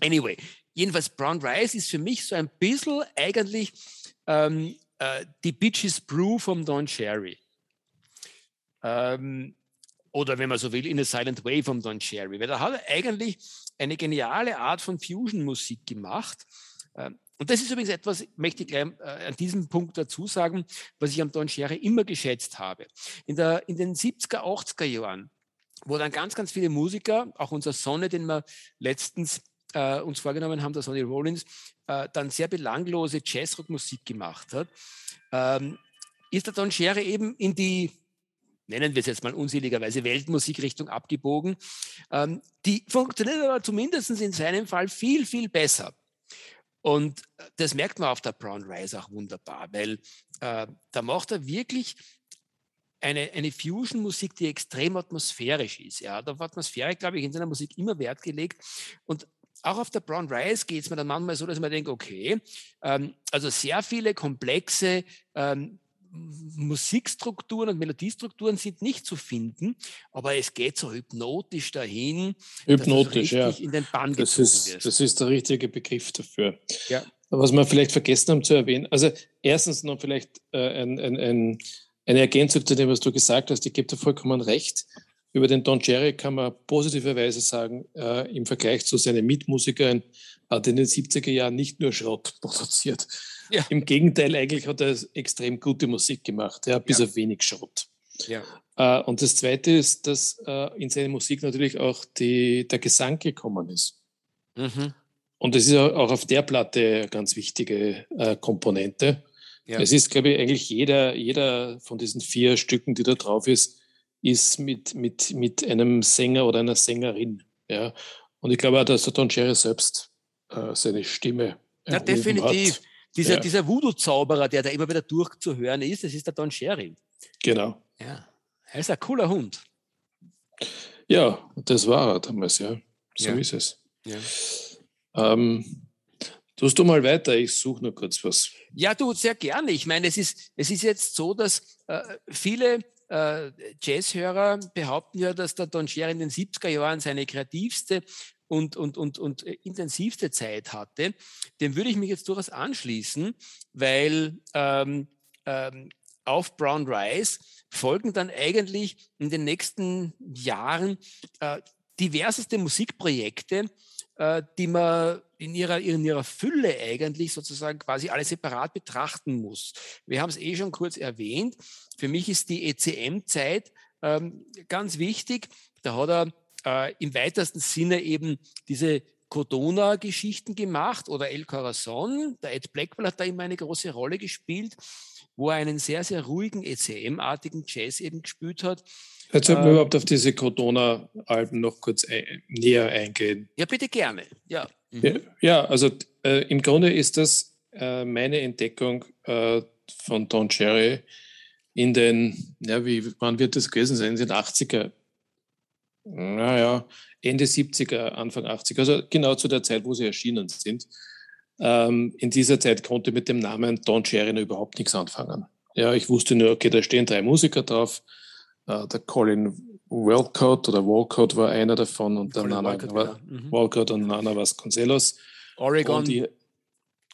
anyway. Jedenfalls, Brown Rice ist für mich so ein bisschen eigentlich ähm, äh, die Bitches Brew vom Don Cherry. Ähm, oder wenn man so will, in a Silent Way vom Don Cherry. Weil da hat er eigentlich eine geniale Art von Fusion-Musik gemacht. Ähm, und das ist übrigens etwas, möchte ich gleich äh, an diesem Punkt dazu sagen, was ich am Don Cherry immer geschätzt habe. In, der, in den 70er, 80er Jahren, wo dann ganz, ganz viele Musiker, auch unser Sonne, den wir letztens äh, uns vorgenommen haben, der Sonny Rollins, äh, dann sehr belanglose Jazzrock-Musik gemacht hat, ähm, ist der Don Cherry eben in die nennen wir es jetzt mal unseligerweise Weltmusikrichtung abgebogen. Ähm, die funktioniert aber zumindest in seinem Fall viel, viel besser. Und äh, das merkt man auf der Brown Rise auch wunderbar, weil äh, da macht er wirklich eine, eine Fusion-Musik, die extrem atmosphärisch ist. Er hat auf Atmosphäre, glaube ich, in seiner Musik immer Wert gelegt. Und auch auf der Brown Rise geht es mir dann manchmal so, dass man denkt, okay, ähm, also sehr viele komplexe ähm, Musikstrukturen und Melodiestrukturen sind nicht zu finden, aber es geht so hypnotisch dahin. Hypnotisch, ja. In den Bann das, ist, das ist der richtige Begriff dafür. Ja. Was wir vielleicht vergessen haben zu erwähnen, also erstens noch vielleicht äh, ein, ein, ein, eine Ergänzung zu dem, was du gesagt hast. Ich gebe dir vollkommen recht. Über den Don Cherry kann man positiverweise sagen, äh, im Vergleich zu seinen Mitmusikern hat er in den 70er Jahren nicht nur Schrott produziert, ja. Im Gegenteil, eigentlich hat er extrem gute Musik gemacht, ja, bis ja. auf wenig Schrott. Ja. Äh, und das Zweite ist, dass äh, in seine Musik natürlich auch die, der Gesang gekommen ist. Mhm. Und das ist auch auf der Platte eine ganz wichtige äh, Komponente. Ja. Es ist, glaube ich, eigentlich jeder, jeder von diesen vier Stücken, die da drauf ist, ist mit, mit, mit einem Sänger oder einer Sängerin. Ja. Und ich glaube auch, dass der Don Cherry selbst äh, seine Stimme. Ja, definitiv. Hat. Dieser, ja. dieser Voodoo-Zauberer, der da immer wieder durchzuhören ist, das ist der Don Sherry. Genau. Ja, er ist ein cooler Hund. Ja, das war er damals, ja. So Ja. ist es. Ja. Ähm, tust du mal weiter, ich suche nur kurz was. Ja, du, sehr gerne. Ich meine, es ist, es ist jetzt so, dass äh, viele äh, Jazzhörer behaupten ja, dass der Don Cherry in den 70er Jahren seine kreativste und, und, und, und äh, intensivste Zeit hatte. Dem würde ich mich jetzt durchaus anschließen, weil ähm, ähm, auf Brown Rice folgen dann eigentlich in den nächsten Jahren äh, diverseste Musikprojekte, äh, die man in ihrer, in ihrer Fülle eigentlich sozusagen quasi alle separat betrachten muss. Wir haben es eh schon kurz erwähnt. Für mich ist die ECM-Zeit ähm, ganz wichtig. Da hat er äh, im weitesten Sinne eben diese Codona-Geschichten gemacht oder El Corazon. Der Ed Blackwell hat da immer eine große Rolle gespielt, wo er einen sehr, sehr ruhigen ECM-artigen Jazz eben gespielt hat. Jetzt sollten wir Äh, überhaupt auf diese Corona-Alben noch kurz ein, näher eingehen. Ja, bitte gerne. Ja. Mhm. Ja, ja, also äh, im Grunde ist das äh, meine Entdeckung äh, von Don Cherry in den, ja, wie, wann wird das gewesen sein? In den 80er, naja, Ende 70er, Anfang 80er, also genau zu der Zeit, wo sie erschienen sind. Ähm, in dieser Zeit konnte mit dem Namen Don noch überhaupt nichts anfangen. Ja, ich wusste nur, okay, da stehen drei Musiker drauf. Äh, der Colin Walcott oder Walcott war einer davon und der Colin Nana Walcott, war, genau. Mhm. Walcott und Nana Vasconcelos. Oregon, Und ich,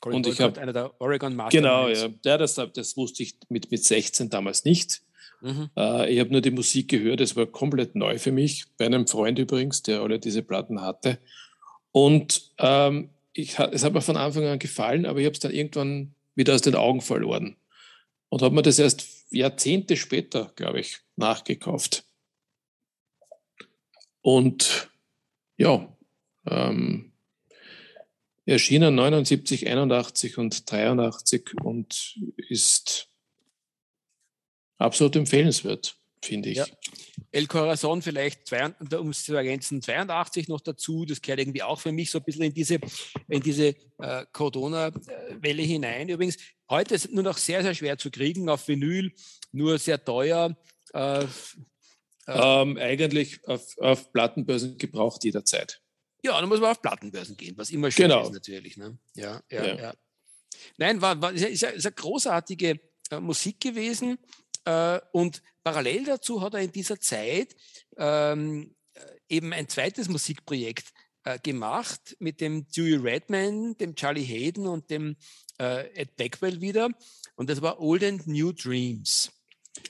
und ich Walcott, hab- einer der Oregon genau, Masterminds. ja. ja das, das wusste ich mit, mit 16 damals nicht. Mhm. Äh, ich habe nur die Musik gehört, es war komplett neu für mich, bei einem Freund übrigens, der alle diese Platten hatte. Und ähm, ich, es hat mir von Anfang an gefallen, aber ich habe es dann irgendwann wieder aus den Augen verloren. Und habe mir das erst Jahrzehnte später, glaube ich, nachgekauft. Und ja, ähm, erschienen 79, 81 und 83 und ist absolut empfehlenswert, finde ich. Ja. El Corazon vielleicht, zwei, um es zu ergänzen, 82 noch dazu. Das gehört irgendwie auch für mich so ein bisschen in diese, in diese äh, Corona-Welle hinein. Übrigens, heute ist es nur noch sehr, sehr schwer zu kriegen auf Vinyl, nur sehr teuer. Äh, Ähm, eigentlich auf, auf Plattenbörsen gebraucht jederzeit. ja, dann muss man auf Plattenbörsen gehen, was immer schön Genau. ist natürlich. Ne? Ja, ja, Ja. ja. Nein, war, war, ist, ist eine großartige äh, Musik gewesen. Äh, und parallel dazu hat er in dieser Zeit ähm, äh, eben ein zweites Musikprojekt äh, gemacht mit dem Dewey Redman, dem Charlie Hayden und dem äh, Ed Blackwell wieder. Und das war Old and New Dreams.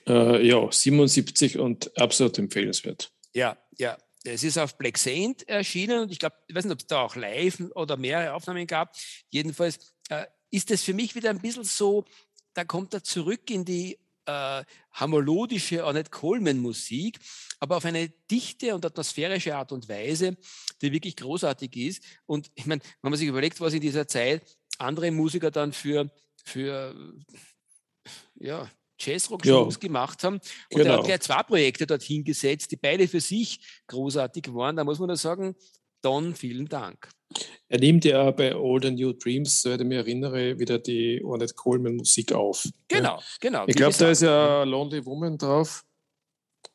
Äh, ja, 77 und absolut empfehlenswert. Ja, ja. Es ist auf Black Saint erschienen und ich glaube, ich weiß nicht, ob es da auch live oder mehrere Aufnahmen gab. Jedenfalls äh, ist es für mich wieder ein bisschen so, da kommt er zurück in die äh, hamolodische Ornette Coleman-Musik, aber auf eine dichte und atmosphärische Art und Weise, die wirklich großartig ist. Und ich meine, wenn man sich überlegt, was in dieser Zeit andere Musiker dann für, für ja, Jazzrock-Shows gemacht haben. Und er Genau. hat gleich zwei Projekte dorthin gesetzt, die beide für sich großartig waren. Da muss man da sagen, Don, vielen Dank. Er nimmt ja bei Old and New Dreams, soweit ich mich erinnere, wieder die Ornette Coleman Musik auf. Genau, genau. Ich glaube, da ist ja Lonely Woman drauf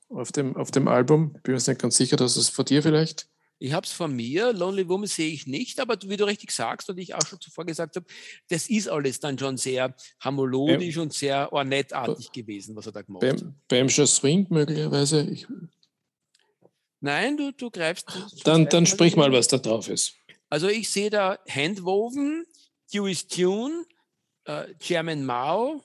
auf dem, auf dem Album. Bin mir nicht ganz sicher, dass es von dir vielleicht. Ich habe es von mir, Lonely Woman sehe ich nicht, aber wie du richtig sagst und ich auch schon zuvor gesagt habe, das ist alles dann schon sehr hamolodisch und sehr ornettartig gewesen, was er da gemacht hat. Beim, beim Swing möglicherweise. Ich, Nein, du, du greifst. dann, dann zweifelsweise sprich mal, was da drauf ist. Also ich sehe da Handwoven, Dewey's Tune, äh, German Mao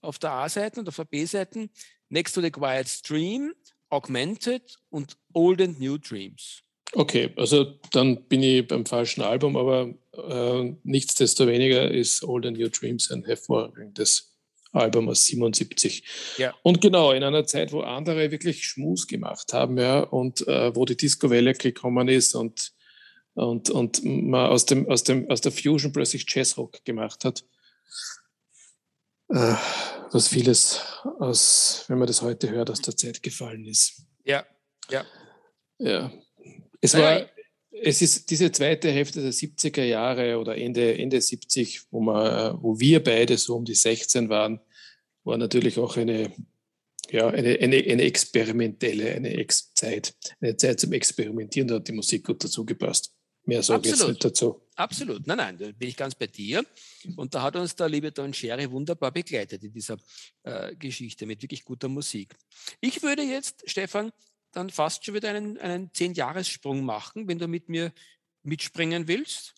auf der A-Seite und auf der B-Seite, Next to the Quiet Stream, Augmented und Old and New Dreams. Okay, also dann bin ich beim falschen Album, aber äh, nichtsdestoweniger ist Old and New Dreams ein hervorragendes Album aus 77. Ja. Und genau, in einer Zeit, wo andere wirklich Schmus gemacht haben, ja, und äh, wo die Disco-Welle gekommen ist und, und, und man aus, dem, aus, dem, aus der Fusion plötzlich Jazzrock gemacht hat. Äh, was vieles aus, wenn man das heute hört, aus der Zeit gefallen ist. Ja, ja. Ja. Es war, es ist diese zweite Hälfte der 70er Jahre oder Ende, Ende 70, wo, man, wo wir beide so um die 16 waren, war natürlich auch eine ja, eine, eine, eine experimentelle, eine Ex Zeit, eine Zeit zum Experimentieren, da hat die Musik gut dazu gepasst. Mehr sage ich jetzt nicht dazu. Absolut, nein, nein, da bin ich ganz bei dir. Und da hat uns der liebe Don Sherry wunderbar begleitet in dieser äh, Geschichte mit wirklich guter Musik. Ich würde jetzt, Stefan, dann fast schon wieder einen, einen Zehn-Jahres-Sprung machen, wenn du mit mir mitspringen willst.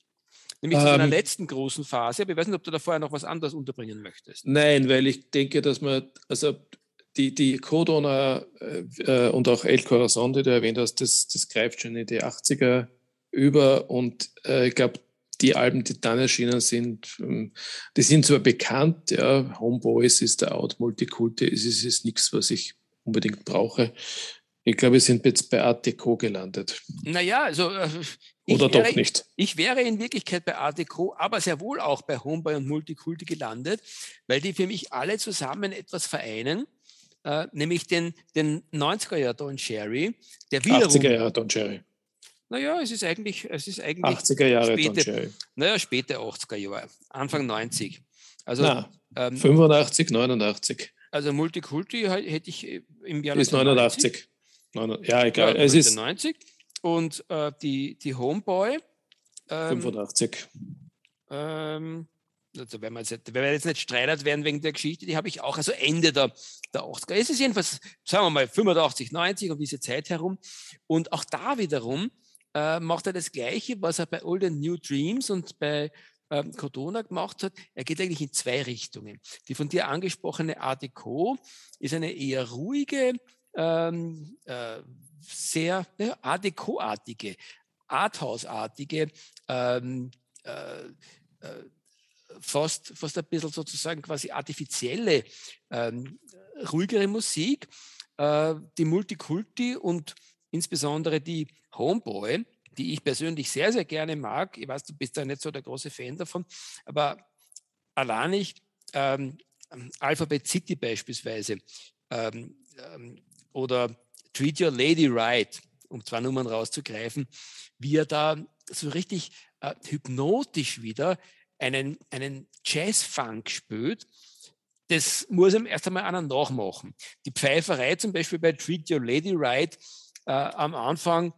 Nämlich zu ähm, deiner letzten großen Phase. Aber ich weiß nicht, ob du da vorher noch was anderes unterbringen möchtest. Nein, weil ich denke, dass man, also die, die Codona äh, äh, und auch El Corazon, die du erwähnt hast, das, das greift schon in die 80er über und äh, ich glaube, die Alben, die dann erschienen sind, ähm, die sind zwar bekannt, ja, Homeboys ist der Out, Multikulti, es ist, ist nichts, was ich unbedingt brauche. Ich glaube, wir sind jetzt bei Art Deco gelandet. Naja, also. Äh, Oder wäre, doch nicht. Ich wäre in Wirklichkeit bei Art Deco, aber sehr wohl auch bei Homeboy und Multikulti gelandet, weil die für mich alle zusammen etwas vereinen, äh, nämlich den, den 90er Jahr Don Cherry, der wiederum. 80er Jahre Don Cherry. Naja, es ist eigentlich, es ist eigentlich 80er Jahre späte. Naja, späte 80er Jahre, Anfang 90. Also, Na, ähm, 85, 89. Also Multikulti hätte ich im Jahr ist 89. Ja, egal. Ja, es ist 90. Und äh, die, die Homeboy. Ähm, 85. Ähm, also wenn, man jetzt, wenn wir jetzt nicht streitert werden wegen der Geschichte, die habe ich auch, also Ende der, der 80er. Es ist jedenfalls, sagen wir mal, 85, 90 um diese Zeit herum. Und auch da wiederum äh, macht er das Gleiche, was er bei Old and New Dreams und bei ähm, Codona gemacht hat. Er geht eigentlich in zwei Richtungen. Die von dir angesprochene Art Deco ist eine eher ruhige, ähm, äh, sehr ne, Art Deco-artige, ähm, äh, äh, fast, fast ein bisschen sozusagen quasi artifizielle, ähm, ruhigere Musik. Äh, die Multikulti und insbesondere die Homeboy, die ich persönlich sehr, sehr gerne mag. Ich weiß, du bist da nicht so der große Fan davon, aber allein nicht ähm, Alphabet City beispielsweise ähm, ähm, oder Treat Your Lady Right, um zwei Nummern rauszugreifen, wie er da so richtig äh, hypnotisch wieder einen, einen Jazz-Funk spürt, das muss ihm erst einmal einer nachmachen. Die Pfeiferei zum Beispiel bei Treat Your Lady Right äh, am Anfang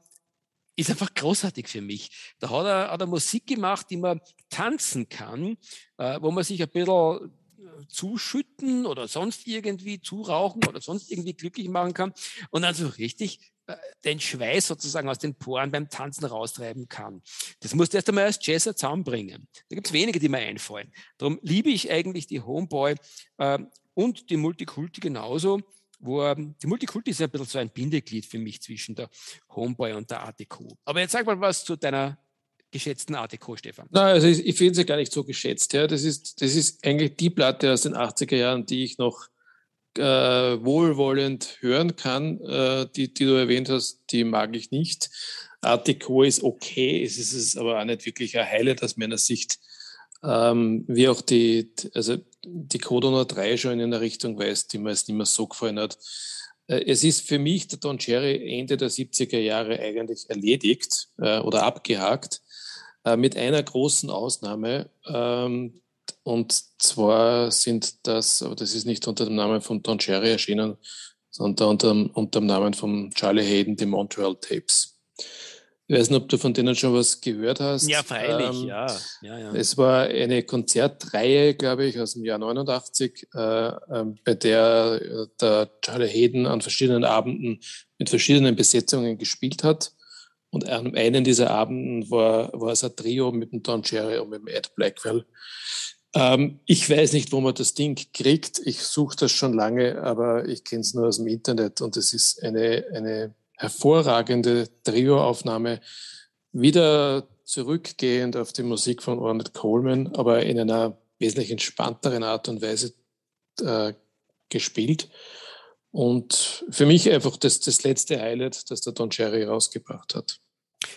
ist einfach großartig für mich. Da hat er, hat er Musik gemacht, die man tanzen kann, äh, wo man sich ein bisschen zuschütten oder sonst irgendwie zurauchen oder sonst irgendwie glücklich machen kann und dann so richtig äh, den Schweiß sozusagen aus den Poren beim Tanzen raustreiben kann. Das musst du erst einmal als Jazzer zusammenbringen. Da gibt es wenige, die mir einfallen. Darum liebe ich eigentlich die Homeboy äh, und die Multikulti genauso, wo ähm, die Multikulti ist ja ein bisschen so ein Bindeglied für mich zwischen der Homeboy und der ATQ. Aber jetzt sag mal was zu deiner geschätzten ATQ, Stefan. Nein, also ich, ich finde sie gar nicht so geschätzt. Ja. Das, ist, das ist eigentlich die Platte aus den 80er Jahren, die ich noch äh, wohlwollend hören kann, äh, die, die du erwähnt hast, die mag ich nicht. Art Deco ist okay, es ist aber auch nicht wirklich ein Highlight aus meiner Sicht. Ähm, wie auch die, also die Codona 3 schon in eine Richtung weist, die mir jetzt nicht mehr so gefallen hat. Äh, es ist für mich der Don Cherry Ende der 70er Jahre eigentlich erledigt äh, oder abgehakt, äh, mit einer großen Ausnahme. Ähm, und zwar sind das, aber das ist nicht unter dem Namen von Don Cherry erschienen, sondern unter, unter dem Namen von Charlie Hayden, die Montreal Tapes. Ich weiß nicht, ob du von denen schon was gehört hast. Ja, freilich, ähm, ja. ja, ja. Es war eine Konzertreihe, glaube ich, aus dem Jahr 89, äh, äh, bei der äh, der Charlie Hayden an verschiedenen Abenden mit verschiedenen Besetzungen gespielt hat. Und an einem dieser Abenden war, war es ein Trio mit dem Don Cherry und mit dem Ed Blackwell. Ähm, ich weiß nicht, wo man das Ding kriegt. Ich suche das schon lange, aber ich kenne es nur aus dem Internet und es ist eine, eine hervorragende Trioaufnahme. Wieder zurückgehend auf die Musik von Ornette Coleman, aber in einer wesentlich entspannteren Art und Weise äh, gespielt. Und für mich einfach das, das letzte Highlight, das der Don Cherry rausgebracht hat.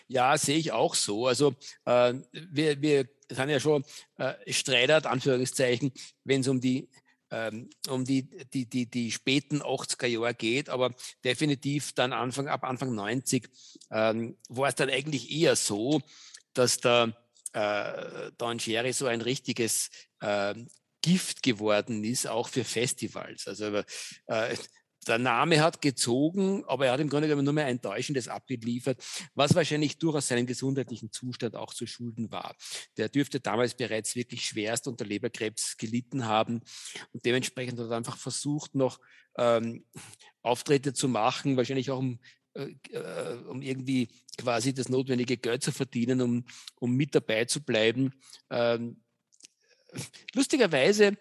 Ja, sehe ich auch so. Also äh, wir, wir sind ja schon äh, Streitert, Anführungszeichen, wenn es um die ähm, um die, die, die, die späten 80er Jahre geht, aber definitiv dann Anfang, ab Anfang 90 ähm, war es dann eigentlich eher so, dass der äh, Don Cherry so ein richtiges äh, Gift geworden ist, auch für Festivals. Also äh, der Name hat gezogen, aber er hat im Grunde genommen nur mehr ein Täuschendes abgeliefert, was wahrscheinlich durchaus seinem gesundheitlichen Zustand auch zu schulden war. Der dürfte damals bereits wirklich schwerst unter Leberkrebs gelitten haben und dementsprechend hat er einfach versucht, noch ähm, Auftritte zu machen, wahrscheinlich auch um äh, äh, um irgendwie quasi das notwendige Geld zu verdienen, um, um mit dabei zu bleiben. Ähm, lustigerweise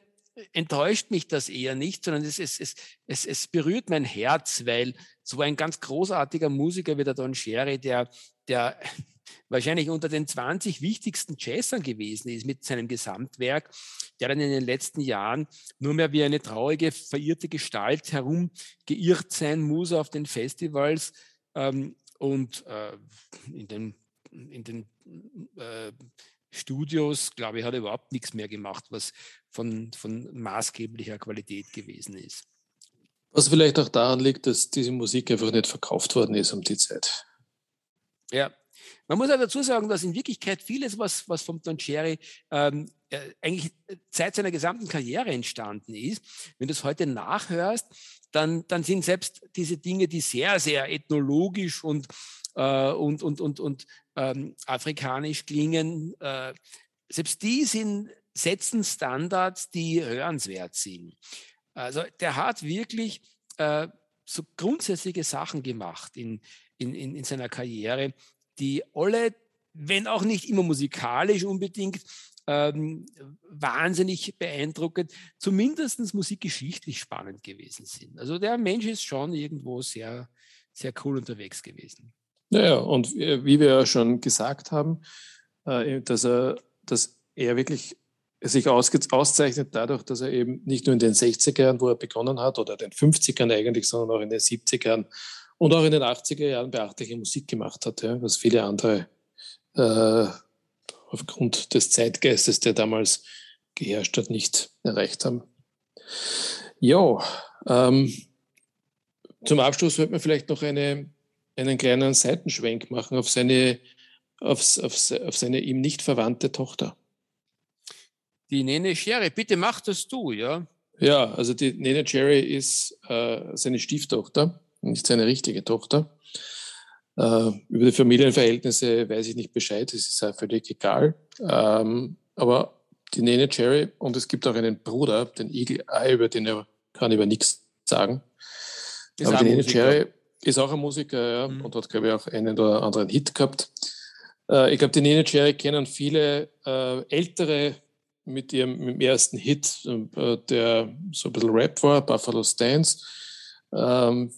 enttäuscht mich das eher nicht, sondern es, es, es, es, es berührt mein Herz, weil so ein ganz großartiger Musiker wie der Don Sherry, der, der wahrscheinlich unter den 20 wichtigsten Jazzern gewesen ist mit seinem Gesamtwerk, der dann in den letzten Jahren nur mehr wie eine traurige, verirrte Gestalt herumgeirrt sein muss auf den Festivals ähm, und äh, in den, in den äh, Studios, glaube ich, hat er überhaupt nichts mehr gemacht, was von, von maßgeblicher Qualität gewesen ist. Was vielleicht auch daran liegt, dass diese Musik einfach nicht verkauft worden ist um die Zeit. Ja, man muss auch dazu sagen, dass in Wirklichkeit vieles, was, was vom Don Cherry ähm, äh, eigentlich seit seiner gesamten Karriere entstanden ist, wenn du es heute nachhörst, dann, dann sind selbst diese Dinge, die sehr, sehr ethnologisch und, äh, und, und, und, und ähm, afrikanisch klingen, äh, selbst die sind, setzen Standards, die hörenswert sind. Also der hat wirklich äh, so grundsätzliche Sachen gemacht in, in, in, in seiner Karriere, die alle, wenn auch nicht immer musikalisch unbedingt, ähm, wahnsinnig beeindruckend, zumindest musikgeschichtlich spannend gewesen sind. Also der Mensch ist schon irgendwo sehr, sehr cool unterwegs gewesen. Naja, und wie wir ja schon gesagt haben, äh, dass er, dass er wirklich sich auszeichnet dadurch, dass er eben nicht nur in den 60er Jahren, wo er begonnen hat, oder den 50ern eigentlich, sondern auch in den 70er Jahren und auch in den 80er Jahren beachtliche Musik gemacht hat, was viele andere äh, aufgrund des Zeitgeistes, der damals geherrscht hat, nicht erreicht haben. Ja, ähm, zum Abschluss sollte man vielleicht noch eine, einen kleinen Seitenschwenk machen auf seine, auf, auf, auf seine ihm nicht verwandte Tochter. Die Nene Schere, bitte mach das du, ja? Ja, also die Nene Cherry ist äh, seine Stieftochter, nicht seine richtige Tochter. Äh, über die Familienverhältnisse weiß ich nicht Bescheid, das ist ja völlig egal. Ähm, aber die Nene Cherry und es gibt auch einen Bruder, den Eagle Eye, über den er kann über nichts sagen. Ist aber die Nene Cherry ist auch ein Musiker ja, mhm. und hat, glaube ich, auch einen oder anderen Hit gehabt. Äh, ich glaube, die Nene Cherry kennen viele äh, ältere mit ihrem, mit dem ersten Hit, äh, der so ein bisschen Rap war, Buffalo Stance. Ähm,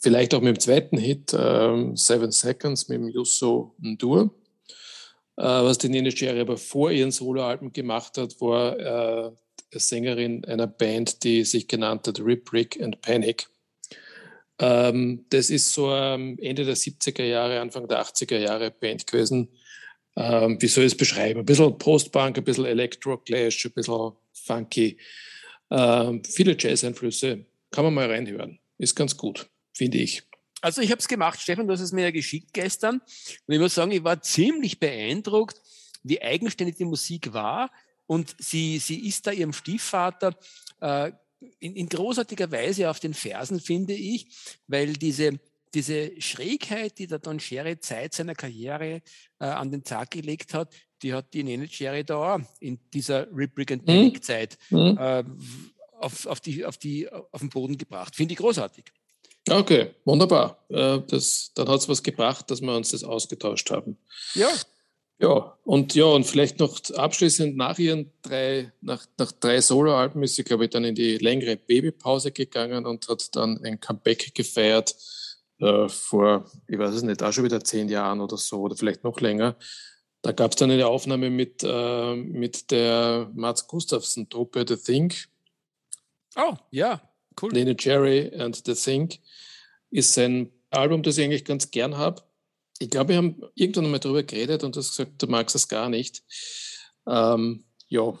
vielleicht auch mit dem zweiten Hit, ähm, Seven Seconds, mit dem Yusso Ndur. Äh, was die Nene Cherry aber vor ihren Soloalben gemacht hat, war äh, Sängerin einer Band, die sich genannt hat Rip, Rick and Panic. Ähm, das ist so ähm, Ende der 70er Jahre, Anfang der 80er Jahre Band gewesen. Ähm, wie soll ich es beschreiben? Ein bisschen Postpunk, ein bisschen Electro-Clash, ein bisschen funky. Ähm, viele Jazz-Einflüsse. Kann man mal reinhören. Ist ganz gut finde ich. Also ich habe es gemacht, Stefan, du hast es mir ja geschickt gestern. Und ich muss sagen, ich war ziemlich beeindruckt, wie eigenständig die Musik war. Und sie, sie ist da ihrem Stiefvater äh, in, in großartiger Weise auf den Fersen, finde ich, weil diese, diese Schrägheit, die der Don Sherry Zeit seiner Karriere äh, an den Tag gelegt hat, die hat die Nene Sherry da in dieser Rip and Panic Zeit mhm. äh, auf, auf, die, auf, die, auf den Boden gebracht. Finde ich großartig. Okay, wunderbar. Äh, das, dann hat es was gebracht, dass wir uns das ausgetauscht haben. Ja. Ja, und ja, und vielleicht noch abschließend nach ihren drei, nach, nach drei Soloalben ist sie, glaube ich, dann in die längere Babypause gegangen und hat dann ein Comeback gefeiert äh, vor, ich weiß es nicht, auch schon wieder zehn Jahren oder so oder vielleicht noch länger. Da gab es dann eine Aufnahme mit, äh, mit der Mats Gustafsson-Truppe The Think. Oh, ja, Cool. Nene Cherry and The Think ist ein Album, das ich eigentlich ganz gern habe. Ich glaube, wir haben irgendwann mal darüber geredet und du hast gesagt, du magst es gar nicht. Ähm, ja,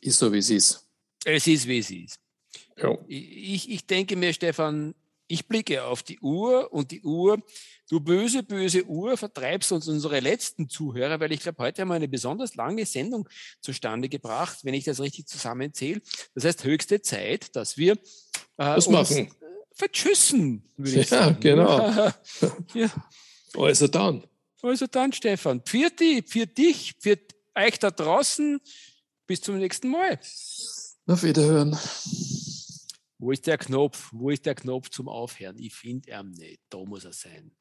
ist so, wie es ist. Es ist, wie es ist. Ja. Ich, ich denke mir, Stefan, ich blicke auf die Uhr und die Uhr, du böse, böse Uhr, vertreibst uns unsere letzten Zuhörer, weil ich glaube, heute haben wir eine besonders lange Sendung zustande gebracht, wenn ich das richtig zusammenzähle. Das heißt, höchste Zeit, dass wir Was machen? Vertschüssen, würde ich ja, sagen. Genau. ja, genau. Also dann. Also dann, Stefan. Für, die, für dich, für euch da draußen. Bis zum nächsten Mal. Auf Wiederhören. Wo ist der Knopf? Wo ist der Knopf zum Aufhören? Ich finde ihn nicht. Da muss er sein.